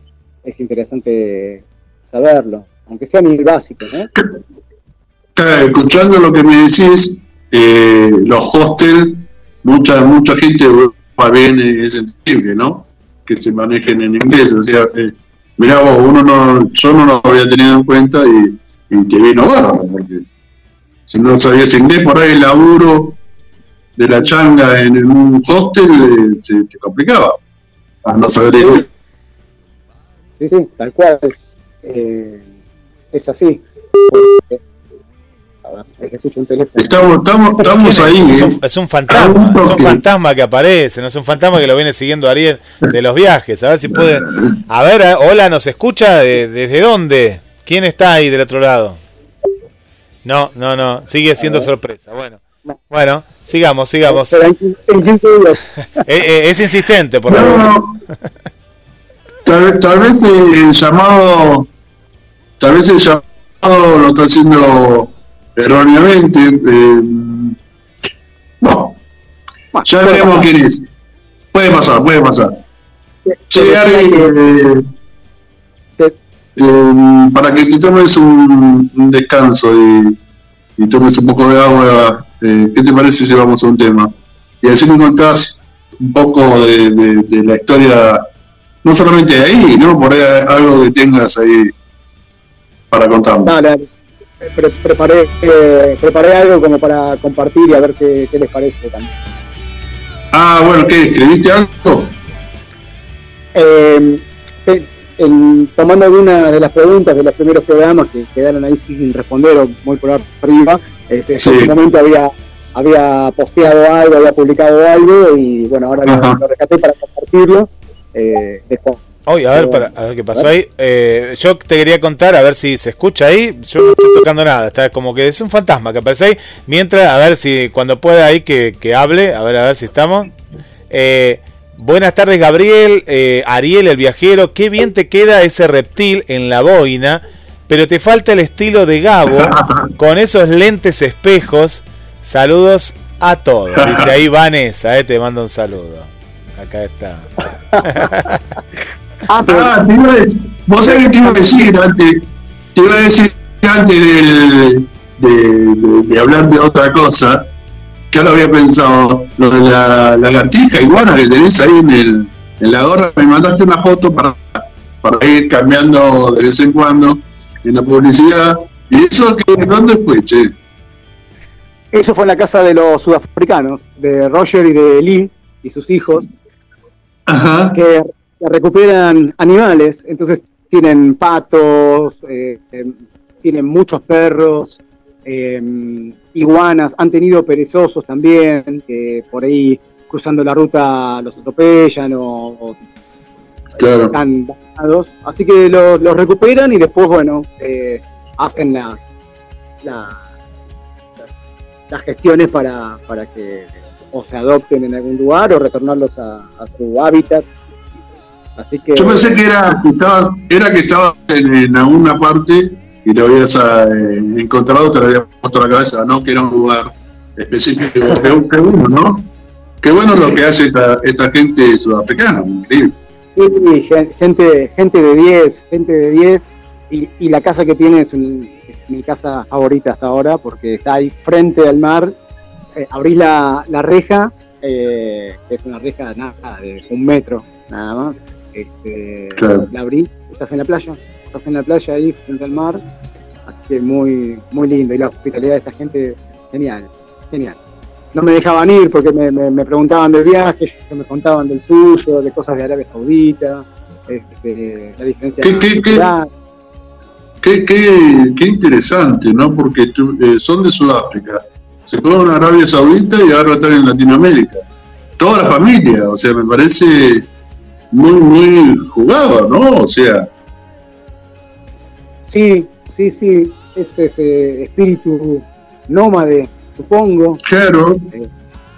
Speaker 4: es interesante saberlo, aunque sea muy básico, ¿no?
Speaker 2: Escuchando lo que me decís, eh, los hostels, mucha mucha gente va bien, es entendible, ¿no? Que se manejen en inglés, o sea, eh, mirá vos, uno no, yo no lo había tenido en cuenta y, y te vino bárbaro, porque si no sabías inglés, por ahí el laburo de la changa en, un hostel eh, se te complicaba, a no saber inglés.
Speaker 4: Sí, sí, tal cual. Eh, es así. Ahí se escucha un teléfono.
Speaker 2: Estamos, estamos, estamos ahí,
Speaker 1: Es
Speaker 2: ¿eh?
Speaker 1: un, es un fantasma,
Speaker 2: Un
Speaker 1: es un fantasma que aparece, no es un fantasma que lo viene siguiendo Ariel de los viajes. A ver si puede. A ver, eh, hola, ¿nos escucha? ¿De- ¿Desde dónde? ¿Quién está ahí del otro lado? No, no, no, sigue siendo sorpresa. Bueno, bueno, sigamos, sigamos.
Speaker 4: Pero en, en 15 días.
Speaker 1: Eh, eh, es insistente, por favor.
Speaker 2: No, tal vez el llamado, tal vez el llamado lo está haciendo erróneamente. eh, no, ya veremos quién es. Puede pasar, puede pasar. Che, Ari, eh, eh, para que te tomes un, un descanso y, y tomes un poco de agua, eh, ¿qué te parece si vamos a un tema? Y así me contás un poco de, de- de la historia, no solamente de ahí, ¿no? Por ahí algo que tengas ahí para.
Speaker 4: Dale, dale. Pre- preparé, eh, preparé algo como para compartir y a ver qué, qué les parece también.
Speaker 2: Ah, bueno, ¿qué? ¿Escribiste algo?
Speaker 4: Eh, eh, en- tomando algunas de las preguntas de los primeros programas que quedaron ahí sin responder o muy por arriba, este,
Speaker 2: Sí.
Speaker 4: en su momento había, había posteado algo, había publicado algo y bueno, ahora lo, lo rescaté para compartirlo. Eh, después.
Speaker 1: Oye, a ver, para, a ver qué pasó ahí. Eh, yo te quería contar, a ver si se escucha ahí. Yo no estoy tocando nada, está como que es un fantasma que aparece ahí. Mientras, a ver si cuando pueda ahí que, que hable, a ver, a ver si estamos. Eh, buenas tardes, Gabriel, eh, Ariel, el viajero. Qué bien te queda ese reptil en la boina, pero te falta el estilo de Gabo con esos lentes espejos. Saludos a todos. Dice ahí Vanessa, eh, te mando un saludo. Acá está.
Speaker 4: Ah, pero
Speaker 2: Ah, te iba a decir, vos sabés que te iba a decir antes, te iba a decir antes del- de, de- de hablar de otra cosa, que ahora había pensado, lo de la lagartija iguana que tenés ahí en, el, en la gorra, me mandaste una foto para, para ir cambiando de vez en cuando en la publicidad, y eso, que, ¿dónde fue, che?
Speaker 4: eso fue en la casa de los sudafricanos, de Roger y de Lee y sus hijos,
Speaker 2: Ajá,
Speaker 4: que recuperan animales, entonces tienen patos, eh, eh, tienen muchos perros, eh, iguanas, han tenido perezosos también, que por ahí cruzando la ruta los atropellan o, o
Speaker 2: claro.
Speaker 4: están dañados, así que los, los recuperan y después, bueno, eh, hacen las, la- las gestiones para, para que o se adopten en algún lugar o retornarlos a, a su hábitat. Así que
Speaker 2: Yo pensé que era que estaba, era que estaba en, en alguna parte y lo habías eh, encontrado, te lo había puesto en la cabeza, no que era un lugar específico. Qué, bueno, ¿no? Qué bueno lo que hace esta, esta gente sudafricana, increíble.
Speaker 4: Sí, gen- gente, gente de 10, gente de 10. Y, y la casa que tiene es, un- es mi casa favorita hasta ahora porque está ahí frente al mar. Eh, abrís la, la reja, eh, que es una reja nada, de un metro nada más. Este,
Speaker 2: Claro.
Speaker 4: La abrís, estás en la playa, estás en la playa ahí frente al mar. Así que muy, muy lindo. Y la hospitalidad de esta gente, genial, genial. No me dejaban ir porque me, me- me preguntaban del viaje, que me contaban del suyo, de cosas de Arabia Saudita, este, la diferencia
Speaker 2: ¿Qué- qué- qué?
Speaker 4: cultural.
Speaker 2: Qué, qué, qué interesante, ¿no? Porque tú- eh, son de Sudáfrica, se fueron a Arabia Saudita y ahora están en Latinoamérica. Toda la familia, o sea, me parece muy, muy jugado, ¿no? O sea,
Speaker 4: Sí, sí, sí, ese, ese espíritu nómade, supongo.
Speaker 2: claro,
Speaker 4: Eh,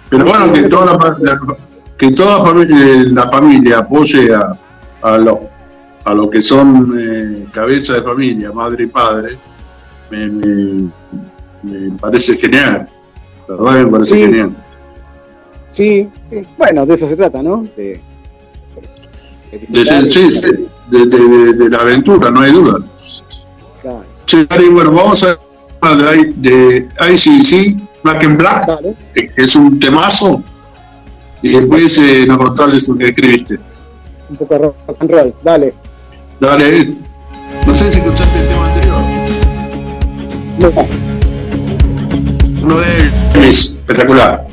Speaker 2: pero bueno, que toda la, la- que toda familia, la familia apoye a, a lo, a lo que son eh, cabeza de familia, madre y padre, me, me- me parece genial. La verdad me parece
Speaker 4: Sí.
Speaker 2: genial.
Speaker 4: Sí, sí. Bueno, de eso se trata, ¿no? De, de
Speaker 2: sí, sí, de, de- de- de la aventura, no hay duda.
Speaker 4: Claro.
Speaker 2: Ari, bueno, vamos a hablar de, ICC, Black and Black,
Speaker 4: Dale.
Speaker 2: que es un temazo, y después eh, nos contás de eso que escribiste.
Speaker 4: Un poco rock and roll, dale.
Speaker 2: Dale, eh. no sé si escuchaste el tema anterior,
Speaker 4: No,
Speaker 2: uno de Elvis, espectacular.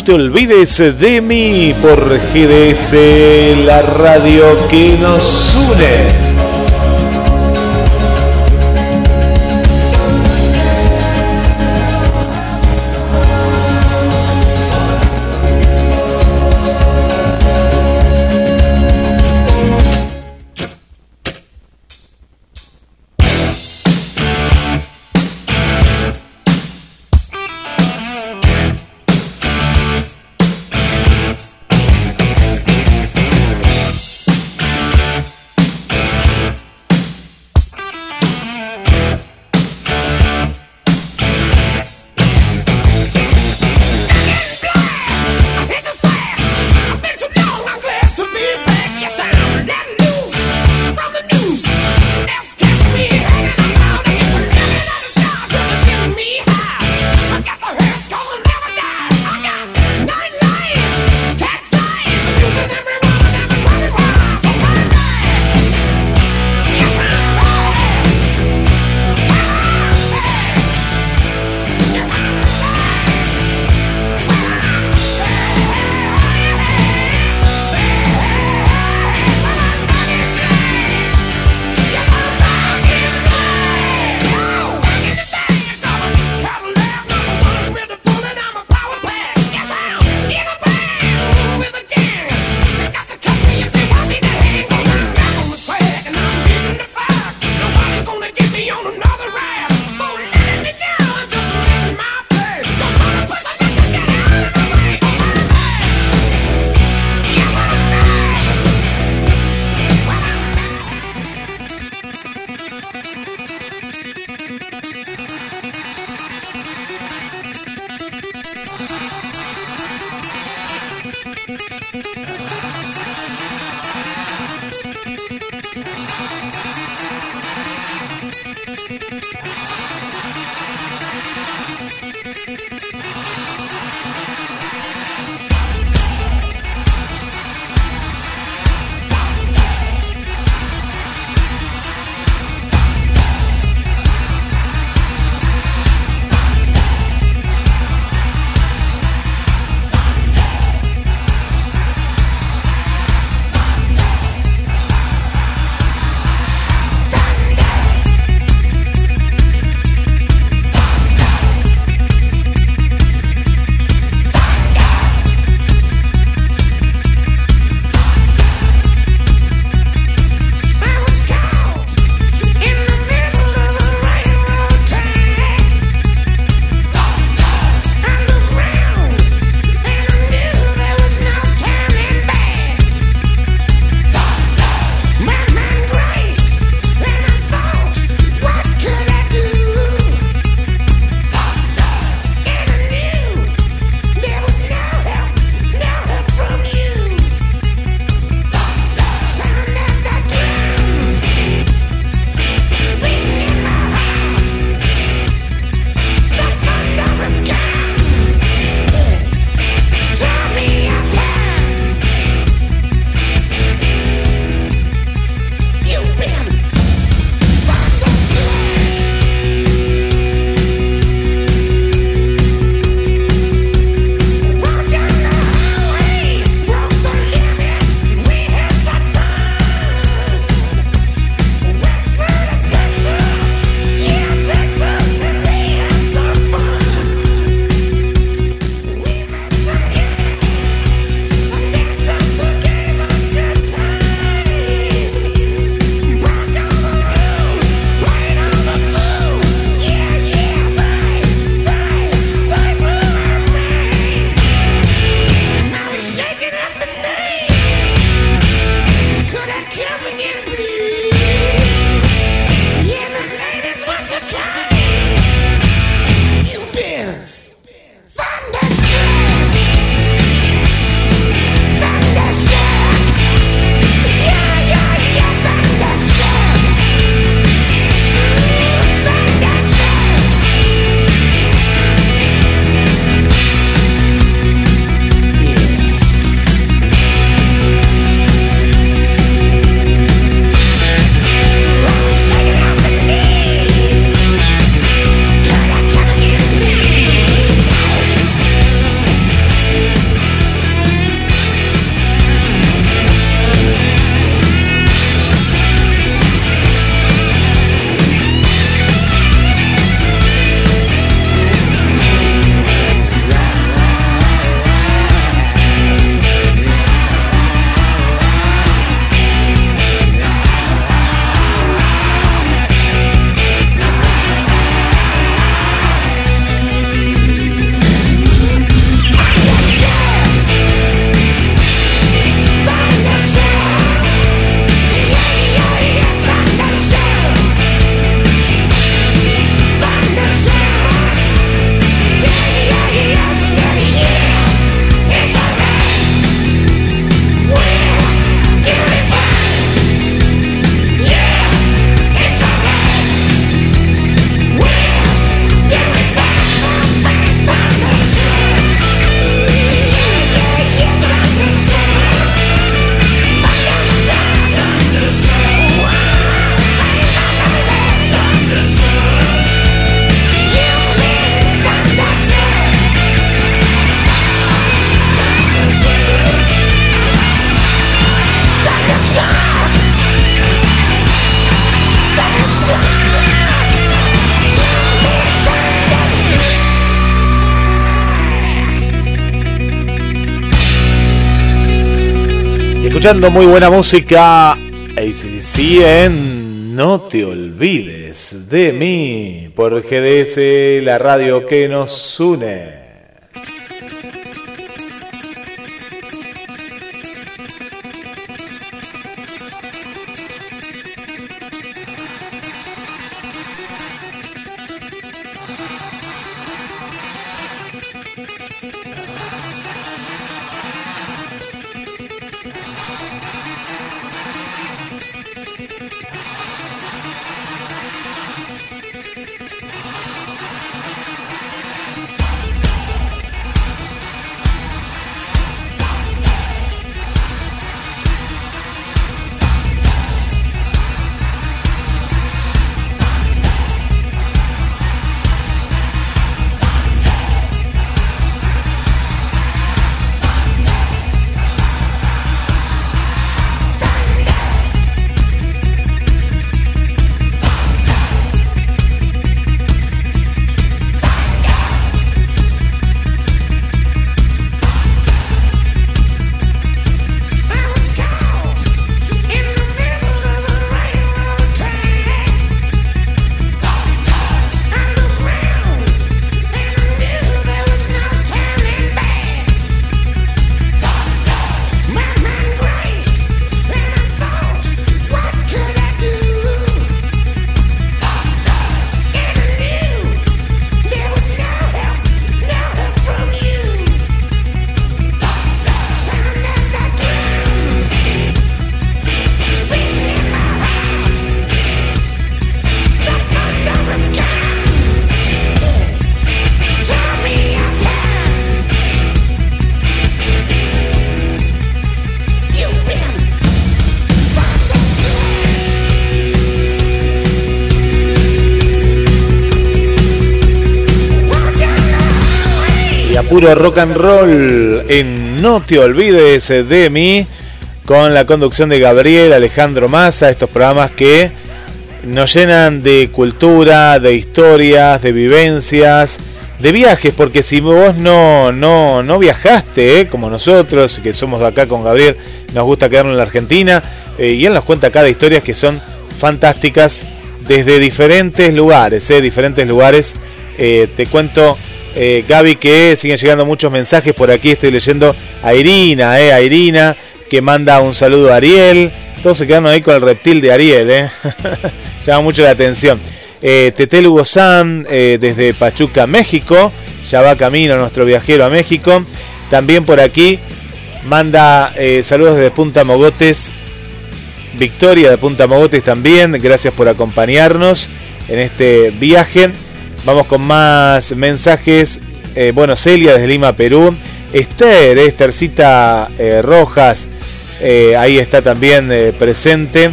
Speaker 1: No te olvides de mí por GDS, la radio que nos une. Escuchando muy buena música. ACDC en No te olvides de mí por GDS, la radio que nos une. Puro rock and roll en No te olvides de mí, con la conducción de Gabriel Alejandro Massa, estos programas que nos llenan de cultura, de historias, de vivencias, de viajes, porque si vos no, no, no viajaste, eh, como nosotros, que somos de acá con Gabriel, nos gusta quedarnos en la Argentina, eh, y él nos cuenta cada historias que son fantásticas desde diferentes lugares, eh, diferentes lugares. te cuento eh, Gaby, que siguen llegando muchos mensajes por aquí. Estoy leyendo a Irina, eh, Irina, que manda un saludo a Ariel. Todos se quedaron ahí con el reptil de Ariel, eh. llama mucho la atención. Tetel Hugo eh, desde Pachuca, México. Ya va camino nuestro viajero a México. También por aquí manda saludos desde Punta Mogotes. Victoria de Punta Mogotes también. Gracias por acompañarnos en este viaje. Vamos con más mensajes. Eh, bueno, Celia desde Lima, Perú. Esther, eh, Esthercita eh, Rojas, ahí está también presente.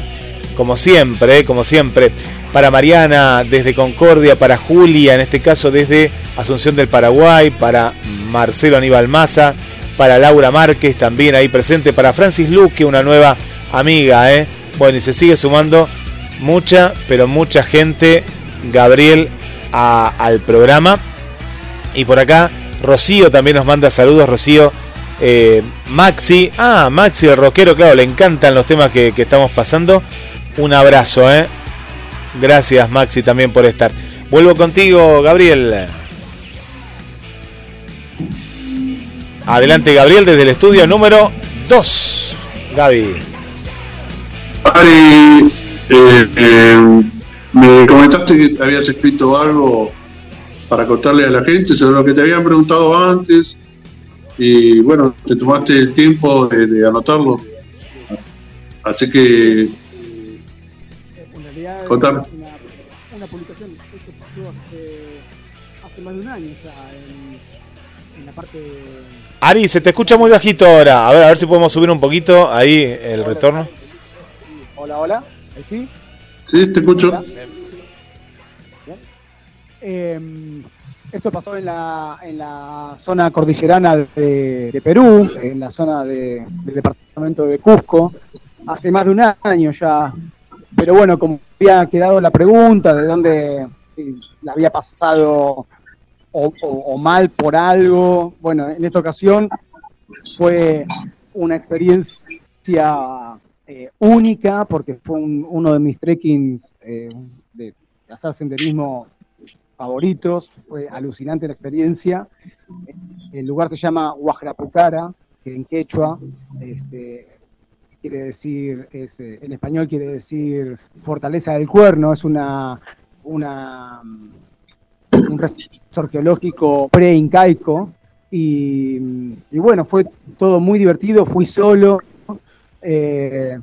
Speaker 1: Como siempre, como siempre. Para Mariana desde Concordia, para Julia, en este caso desde Asunción del Paraguay, para Marcelo Aníbal Maza, para Laura Márquez también ahí presente, para Francis Luque, una nueva amiga. Bueno, y se sigue sumando mucha, pero mucha gente. Gabriel al programa. Y por acá, Rocío también nos manda saludos. Rocío, eh, Maxi, ah, Maxi el rockero, claro, le encantan los temas que, que estamos pasando. Un abrazo, ¿eh? Gracias, Maxi, también por estar. Vuelvo contigo, Gabriel. Adelante, Gabriel, desde el estudio número 2. Gaby.
Speaker 2: Eh, me comentaste que habías escrito algo para contarle a la gente sobre lo que te habían preguntado antes y bueno, te tomaste el tiempo de, de anotarlo. Así que
Speaker 4: En realidad
Speaker 2: Contame.
Speaker 4: es una, una publicación que pasó hace, hace más de un año ya en, en la parte
Speaker 1: Ari, se te escucha muy bajito ahora. A ver, a ver si podemos subir un poquito ahí el retorno.
Speaker 4: Hola, hola, ¿ahí sí?
Speaker 2: Sí, te escucho.
Speaker 4: Hola. Eh, esto pasó en la, en la zona cordillerana de, Perú, en la zona de- del departamento de Cusco, hace más de un año ya. Pero bueno, como había quedado la pregunta de dónde la había pasado o mal por algo, bueno, en esta ocasión fue una experiencia eh, única porque fue un- uno de mis trekkings eh, de, hacer senderismo favoritos, fue alucinante la experiencia. El lugar se llama Huajrapucara, que en quechua este, quiere decir, eh, en español quiere decir fortaleza del cuerno, es una, una mm, un registro arqueológico pre-incaico. Y bueno, fue todo muy divertido, fui solo, eh,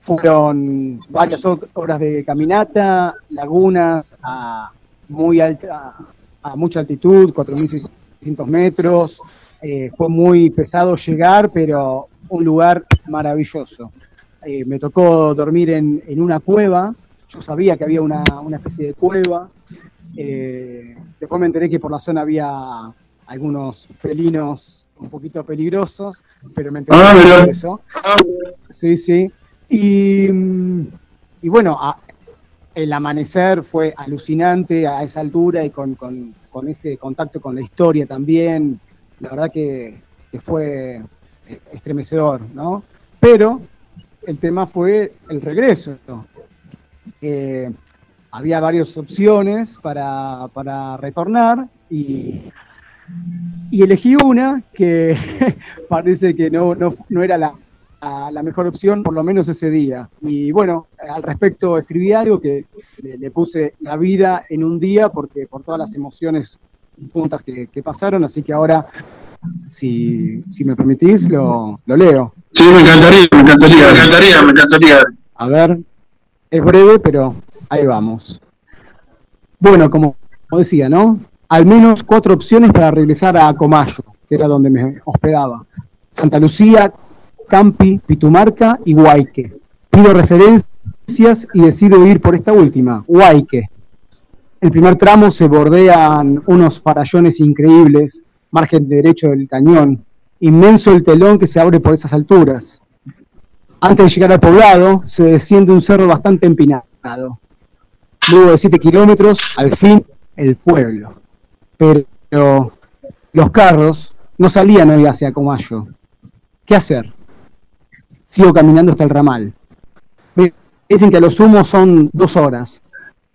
Speaker 4: fueron varias ho- horas de caminata, lagunas a muy alta, a mucha altitud, 4.600 metros, eh, fue muy pesado llegar, pero un lugar maravilloso. Eh, me tocó dormir en, en una cueva, yo sabía que había una, una especie de cueva, después me enteré que por la zona había algunos felinos un poquito peligrosos, pero me enteré
Speaker 2: Ah,
Speaker 4: eso. Sí, sí. Y, mm, y bueno, a- el amanecer fue alucinante a esa altura y con, con- con ese contacto con la historia también. La verdad que, que fue eh, estremecedor, ¿no? Pero el tema fue el regreso. Eh, había varias opciones para, para retornar y, y elegí una que parece que no, no, no era la, la, la mejor opción, por lo menos ese día. Y bueno, al respecto escribí algo que le, le puse la vida en un día porque por todas las emociones juntas que, que pasaron, así que ahora, si, si me permitís, lo, lo leo.
Speaker 2: Sí, me encantaría, me encantaría, me encantaría, me encantaría.
Speaker 4: A ver, es breve, pero ahí vamos. Bueno, como, como decía, ¿no? Al menos cuatro opciones para regresar a Comayo, que era donde me hospedaba. Santa Lucía, Campi, Pitumarca y Huayque. Pido referencias y decido ir por esta última, Huayque. El primer tramo se bordean unos farallones increíbles margen derecho del cañón. Inmenso el telón que se abre por esas alturas. Antes de llegar al poblado, se desciende un cerro bastante empinado. Luego de 7 kilómetros, al fin, el pueblo. Pero los carros no salían hoy hacia Comayo. ¿Qué hacer? Sigo caminando hasta el ramal. Me Dicen que a lo sumo son dos horas.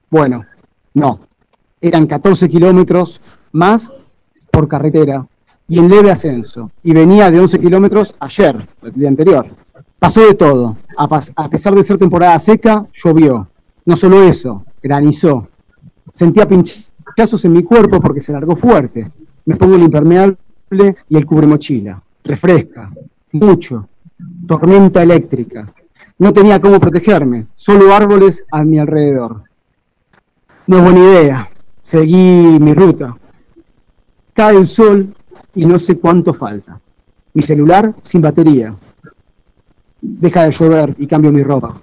Speaker 4: Bueno, no. Eran 14 kilómetros más por carretera y en leve ascenso. Y venía de 11 kilómetros ayer, el día anterior. Pasó de todo. A, a pesar de ser temporada seca, llovió. No solo eso, granizó. Sentía pinchazos en mi cuerpo porque se largó fuerte. Me pongo el impermeable y el cubremochila. Refresca. Mucho. Tormenta eléctrica. No tenía cómo protegerme. Solo árboles a mi alrededor. No es buena idea. Seguí mi ruta. Cae el sol y no sé cuánto falta. Mi celular sin batería. Deja de llover y cambio mi ropa.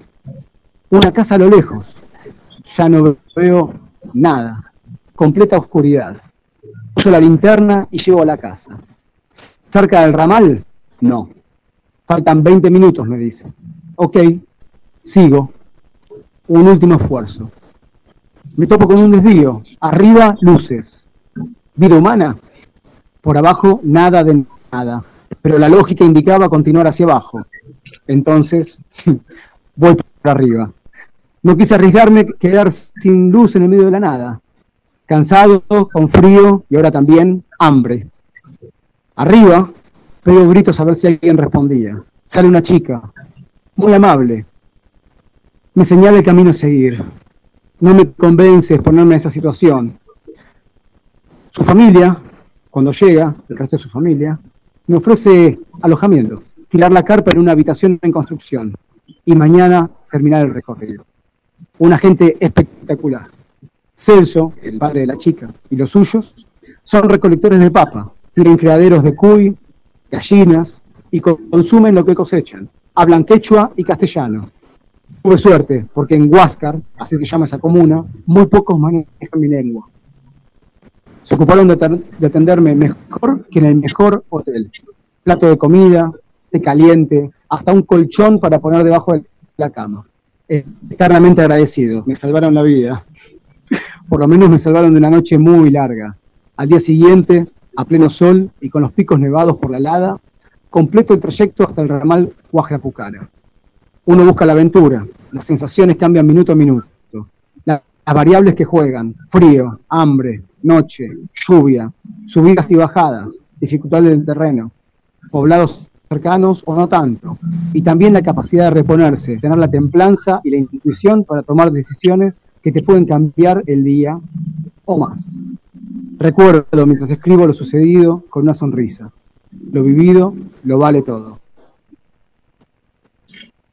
Speaker 4: Una casa a lo lejos. Ya no veo nada. Completa oscuridad. Uso la linterna y llego a la casa. ¿Cerca del ramal? No. Faltan 20 minutos, me dice. Ok, sigo. Un último esfuerzo. Me topo con un desvío. Arriba, luces. Vida humana. Por abajo, nada de nada. Pero la lógica indicaba continuar hacia abajo. Entonces, voy por arriba. No quise arriesgarme a quedar sin luz en el medio de la nada. Cansado, con frío y ahora también hambre. Arriba, pego gritos a ver si alguien respondía. Sale una chica, muy amable. Me señala el camino a seguir. No me convence exponerme a esa situación. Su familia, cuando llega, el resto de su familia, me ofrece alojamiento, tirar la carpa en una habitación en construcción y mañana terminar el recorrido. Una gente espectacular. Celso, el padre de la chica, y los suyos son recolectores de papa, tienen criaderos de cuy, gallinas y co- consumen lo que cosechan. Hablan quechua y castellano. Tuve suerte, porque en Huáscar, así se llama esa comuna, muy pocos manejan mi lengua. Se ocuparon de, aten- de atenderme mejor que en el mejor hotel. Plato de comida, té caliente, hasta un colchón para poner debajo de la cama. Eh, eternamente agradecido, me salvaron la vida. Por lo menos me salvaron de una noche muy larga. Al día siguiente, a pleno sol y con los picos nevados por la helada, completo el trayecto hasta el ramal Guajrapucara. Uno busca la aventura, las sensaciones cambian minuto a minuto. La- las variables que juegan, frío, hambre, noche, lluvia, subidas y bajadas, dificultad del terreno, poblados cercanos o no tanto, y también la capacidad de reponerse, tener la templanza y la intuición para tomar decisiones que te pueden cambiar el día o más. Recuerdo mientras escribo lo sucedido con una sonrisa. Lo vivido lo vale todo.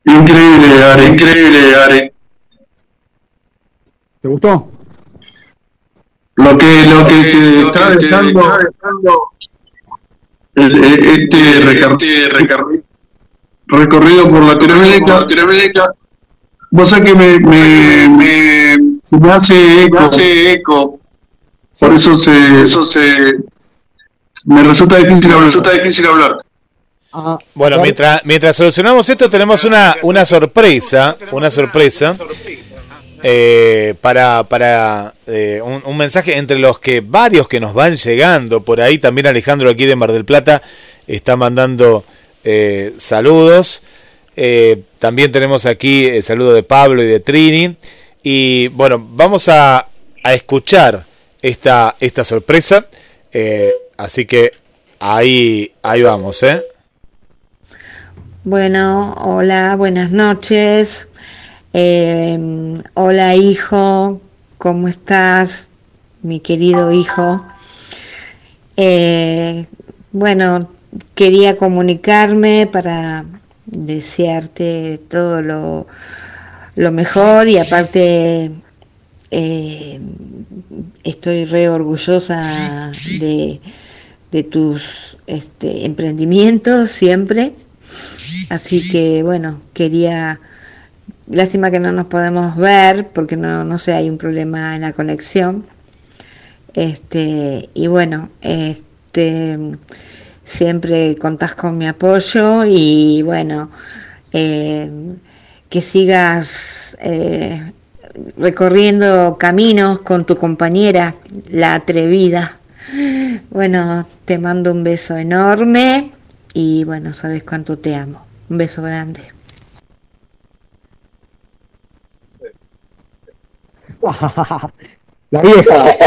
Speaker 2: Increíble, Are, increíble, Are.
Speaker 4: ¿Te gustó?
Speaker 2: Lo que, lo que te está dejando este recorrido, recorrido por Latinoamérica, vos sabés que me, me, me, se me hace eco, eco. por eso se, eso se me resulta difícil hablar. Resulta difícil hablar.
Speaker 4: Ah,
Speaker 1: Bueno, mientras, mientras solucionamos esto, tenemos una, una sorpresa, una sorpresa eh, para, para eh, un, un mensaje entre los que varios que nos van llegando por ahí. También Alejandro aquí de Mar del Plata está mandando eh, saludos. Eh, también tenemos aquí el saludo de Pablo y de Trini. Y bueno, vamos a, a escuchar esta, esta sorpresa. Eh, así que ahí, ahí vamos, ¿eh?
Speaker 5: Bueno, hola, buenas noches. Eh, hola hijo, ¿cómo estás? Mi querido hijo. Eh, bueno, quería comunicarme para desearte todo lo, lo mejor y aparte eh, estoy re orgullosa de, de tus este, emprendimientos siempre. Así que bueno, quería, lástima que no nos podemos ver porque no, no sé, hay un problema en la conexión. Este, y bueno, este, siempre contás con mi apoyo y bueno, eh, que sigas eh, recorriendo caminos con tu compañera, la atrevida. Bueno, te mando un beso enorme y bueno, sabes cuánto te amo. Un beso grande.
Speaker 4: La vieja.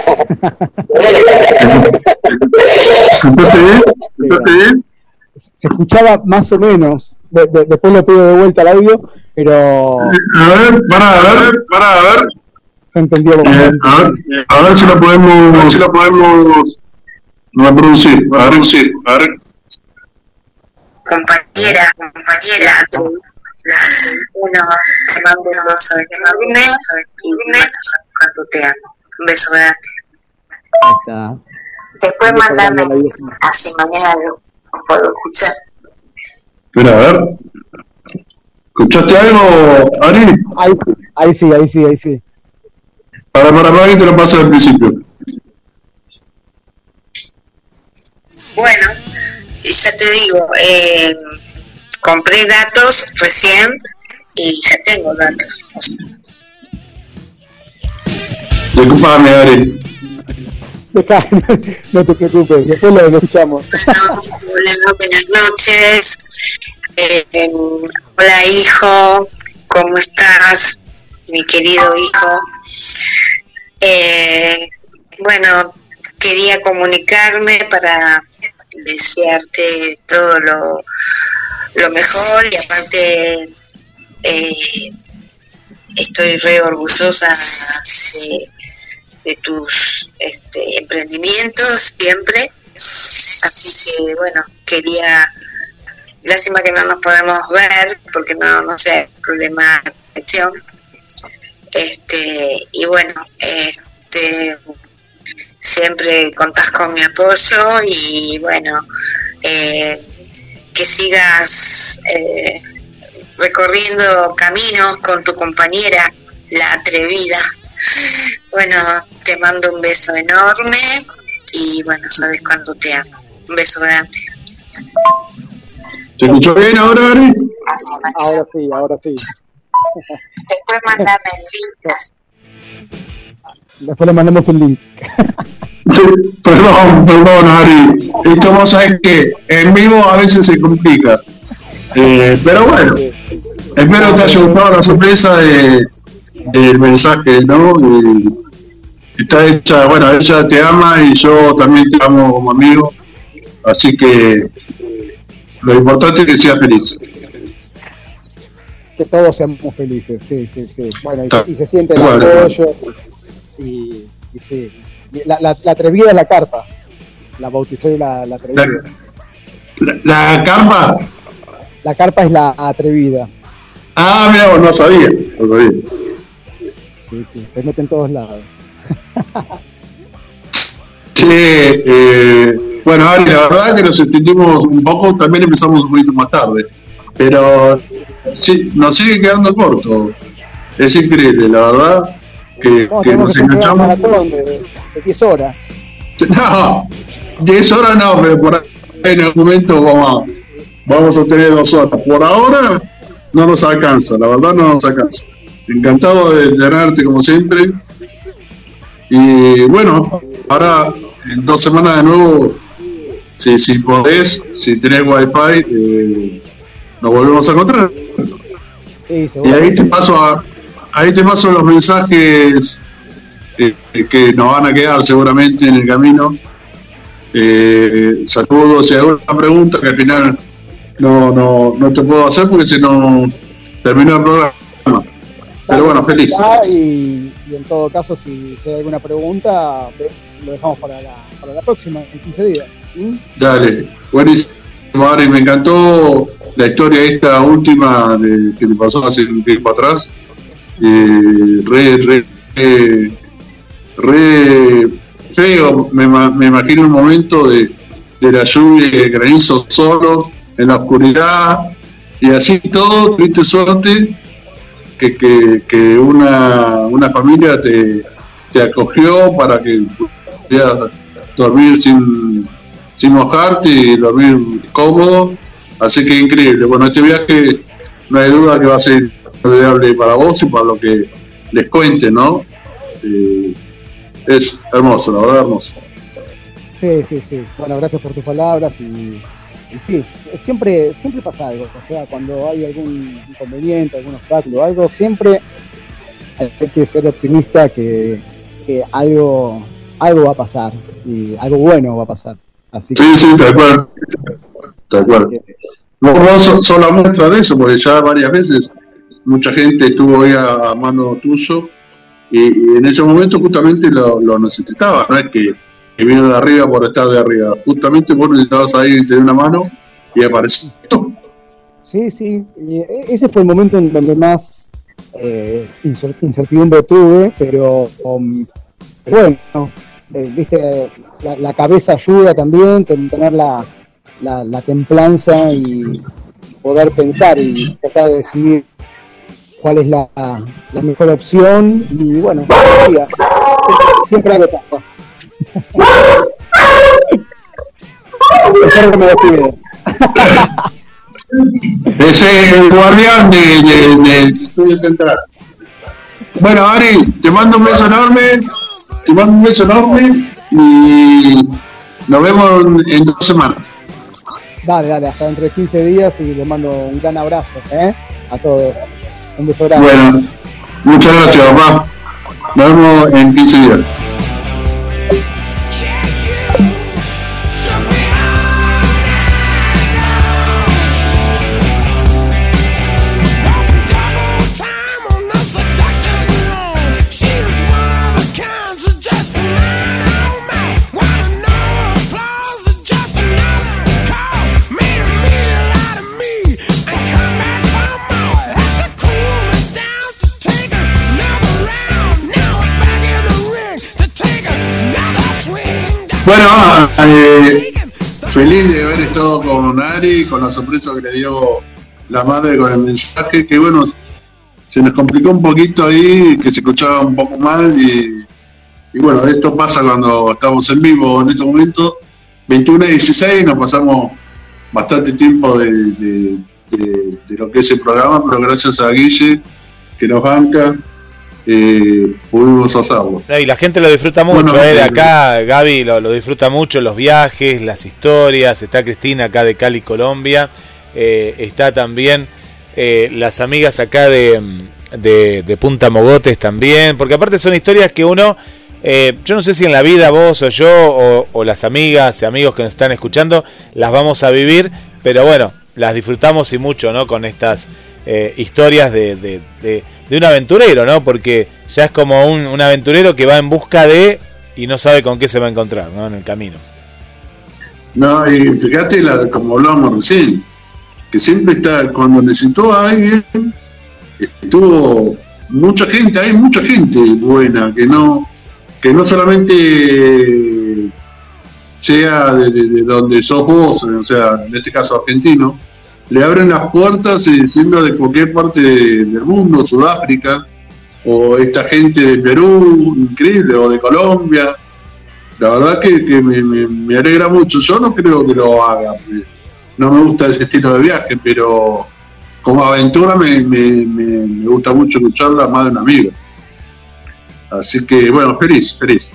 Speaker 2: ¿Escuchaste bien? ¿Escuchaste bien?
Speaker 4: Se escuchaba más o menos. De- de- después le pido de vuelta el audio, pero
Speaker 2: A ver, para, a ver, para, a ver.
Speaker 4: se entendió. como-
Speaker 2: Eh, a ver, a ver si lo podemos, a ver si lo podemos reproducir. A ver, reproducir. A ver.
Speaker 5: Compañera, compañera, uno te mando un beso enorme y bueno, sabes cuánto te amo. Un beso grande.
Speaker 4: Ahí está.
Speaker 5: Después mandame así mañana lo, lo puedo escuchar.
Speaker 2: Espera, a ver. ¿Escuchaste algo, Ari?
Speaker 4: Ahí, ahí sí, ahí sí, ahí sí.
Speaker 2: Para, para, para que te lo paso al principio.
Speaker 5: Bueno, ya te digo, eh, compré datos recién y ya tengo datos.
Speaker 2: Disculpame, Ari.
Speaker 4: No te preocupes, después lo, escuchamos.
Speaker 5: hola, buenas noches. Hola hijo, ¿cómo estás? Mi querido hijo. Eh, bueno, quería comunicarme para desearte todo lo, lo mejor y aparte eh, estoy re orgullosa de, de tus este, emprendimientos siempre. Así que bueno, quería, lástima que no nos podemos ver porque no, no sé, problema de conexión. Este, y bueno, este, siempre contás con mi apoyo y bueno, eh, que sigas eh, recorriendo caminos con tu compañera, la atrevida. Bueno, te mando un beso enorme y bueno, sabes cuánto te amo. Un beso grande.
Speaker 2: ¿Te escuchó bien ahora, Ari?
Speaker 4: Ahora sí, ahora sí.
Speaker 5: Después mandame el link.
Speaker 4: Después le mandamos un link.
Speaker 2: Sí, Perdón, perdón, Ari. Esto vos sabés que en vivo a veces se complica. Eh, pero bueno, espero te haya gustado la sorpresa de, del mensaje, ¿no? Y está hecha, bueno, ella te ama y yo también te amo como amigo. Así que lo importante es que seas feliz.
Speaker 4: Que todos seamos felices, sí, sí, sí. Bueno, y, se siente el
Speaker 2: Bueno.
Speaker 4: apoyo. Y, y sí. La, la, la atrevida es la carpa. La bauticé la, la atrevida.
Speaker 2: La, la carpa.
Speaker 4: La carpa es la atrevida.
Speaker 2: Ah, mira, no sabía. No sabía.
Speaker 4: Sí, sí. Se mete en todos lados.
Speaker 2: Che, eh, bueno, Ari, la verdad que nos extendimos un poco, también empezamos un poquito más tarde, pero sí, nos sigue quedando corto. Es increíble, la verdad, que,
Speaker 4: No,
Speaker 2: que nos
Speaker 4: que
Speaker 2: enganchamos.
Speaker 4: maratón de, de 10 horas.
Speaker 2: No, 10 horas no, pero por ahí en algún momento vamos a, vamos a tener dos horas. Por ahora no nos alcanza, la verdad no nos alcanza. Encantado de tenerte como siempre. Y bueno, ahora en dos semanas de nuevo, si, si podés, si tenés wifi, eh, nos volvemos a encontrar.
Speaker 4: Sí,
Speaker 2: Y ahí te paso a, ahí te paso los mensajes eh, que nos van a quedar seguramente en el camino. Eh, saludos y alguna pregunta que al final no, no, no te puedo hacer porque si no terminó el programa. Pero bueno, feliz.
Speaker 4: Y, y en todo caso, si, si hay alguna pregunta, lo dejamos para la, para la próxima, en 15 días. ¿Mm?
Speaker 2: Dale, buenísimo, Ari, me encantó la historia esta última de- que te pasó hace un tiempo atrás. Eh, re, re, re, re feo, me, me imagino un momento de, de la lluvia y granizo solo, en la oscuridad, y así todo, tuviste suerte que, que, que una, una familia te, te acogió para que pudieras dormir sin, sin mojarte y dormir cómodo. Así que increíble. Bueno, este viaje no hay duda que va a ser inolvidable para vos y para lo que les cuente, ¿no? Eh, es hermoso, la verdad, hermoso.
Speaker 4: Sí, sí, sí. Bueno, gracias por tus palabras y sí, siempre, siempre pasa algo. O sea, cuando hay algún inconveniente, algún obstáculo, algo, siempre hay que ser optimista que, que algo, algo va a pasar y algo bueno va a pasar. Así que,
Speaker 2: Sí, sí, tal cual. Tal cual. Vos, vos sos, sos la muestra de eso, porque ya varias veces mucha gente estuvo ahí a, a mano tuyo y, y en ese momento justamente lo, lo necesitaba, no es que, que vino de arriba por estar de arriba, justamente vos necesitabas ahí y te dio una mano y apareció.
Speaker 4: Sí, sí, y e- ese fue el momento en donde más eh, incer- incertidumbre tuve, pero um, bueno, eh, viste, la, cabeza ayuda también, ten- tener la, la, la templanza y poder pensar y tratar de decidir cuál es la, la mejor opción y bueno, siempre algo pasa.
Speaker 2: Es el guardián de- de- del estudio central. Bueno, Ari, te mando un beso enorme, te mando un beso enorme y nos vemos en- en dos semanas.
Speaker 4: Dale, dale, hasta dentro de 15 días y les mando un gran abrazo ¿eh? a todos. Un beso grande.
Speaker 2: Bueno, muchas gracias, papá. Nos vemos en 15 días. Bueno, eh, feliz de haber estado con Ari, con la sorpresa que le dio la madre con el mensaje, que bueno, se nos complicó un poquito ahí, que se escuchaba un poco mal y, bueno, esto pasa cuando estamos en vivo en este momento, 21 y 16, nos pasamos bastante tiempo de lo que es el programa, pero gracias a Guille, que nos banca, eh, pudimos hacerlo.
Speaker 1: No, y la gente lo disfruta mucho,
Speaker 2: Bueno,
Speaker 1: eh, de
Speaker 2: eh,
Speaker 1: acá Gaby lo, lo disfruta mucho, los viajes, las historias, está Cristina acá de Cali, Colombia, eh, está también las amigas acá de, de, de Punta Mogotes también, porque aparte son historias que uno, yo no sé si en la vida vos o yo o, o las amigas y amigos que nos están escuchando las vamos a vivir, pero bueno, las disfrutamos y mucho, ¿no? Con estas historias de, de, de- un aventurero, ¿no? Porque ya es como un, un aventurero que va en busca de y no sabe con qué se va a encontrar, ¿no? En el camino.
Speaker 2: No, y fíjate, como hablábamos recién, que siempre está, cuando necesitó a alguien, estuvo mucha gente, hay mucha gente buena, que no, que no solamente sea de, de- de donde sos vos, o sea, en este caso argentino, le abren las puertas y siendo de cualquier parte de- del mundo, Sudáfrica, o esta gente de Perú, increíble, o de Colombia, la verdad que, que me, me- me alegra mucho. Yo no creo que lo haga. No me gusta ese estilo de viaje, pero como aventura me, me- gusta mucho escucharla más de un amigo. Así que, bueno, feliz, feliz.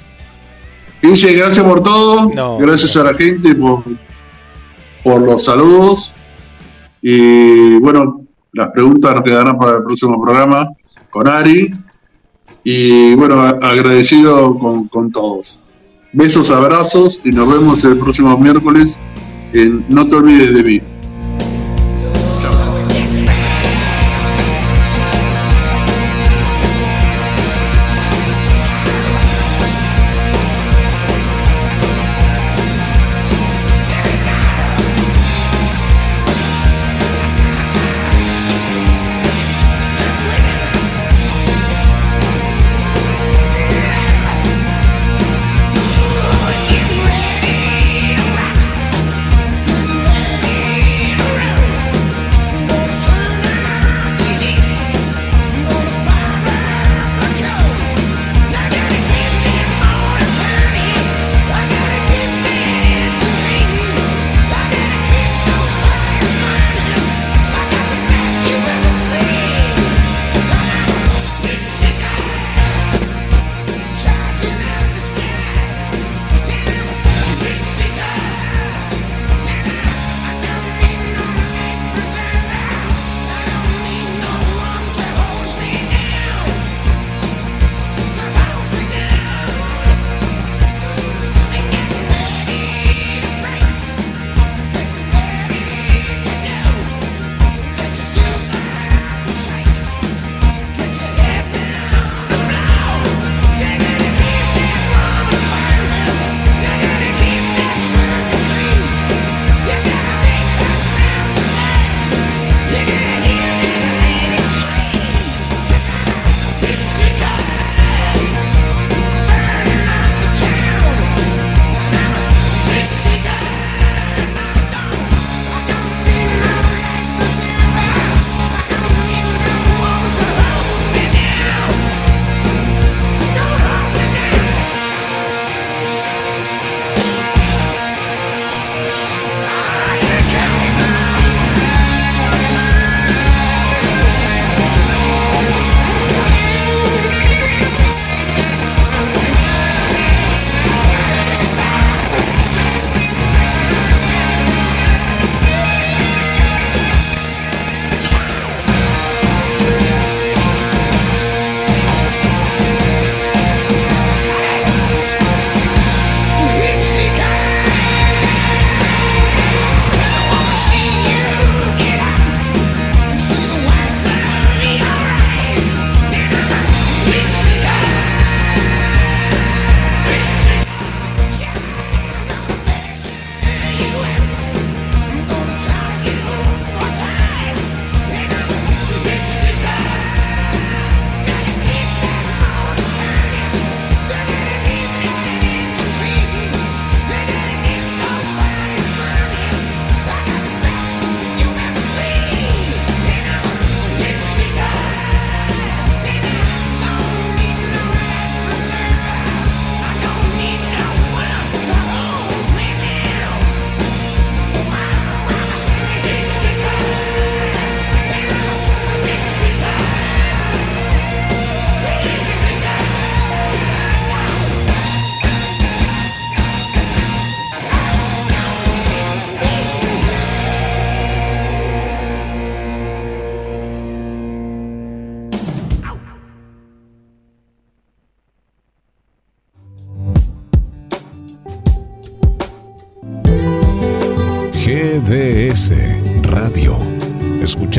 Speaker 2: Guille, gracias por todo.
Speaker 1: No,
Speaker 2: gracias, a la gente por, por los saludos. Y bueno, las preguntas nos quedarán para el próximo programa con Ari. Y bueno, agradecido con, con todos. Besos, abrazos y nos vemos el próximo miércoles en No te olvides de mí.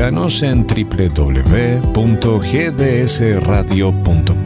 Speaker 6: Escúchanos en www.gdsradio.com.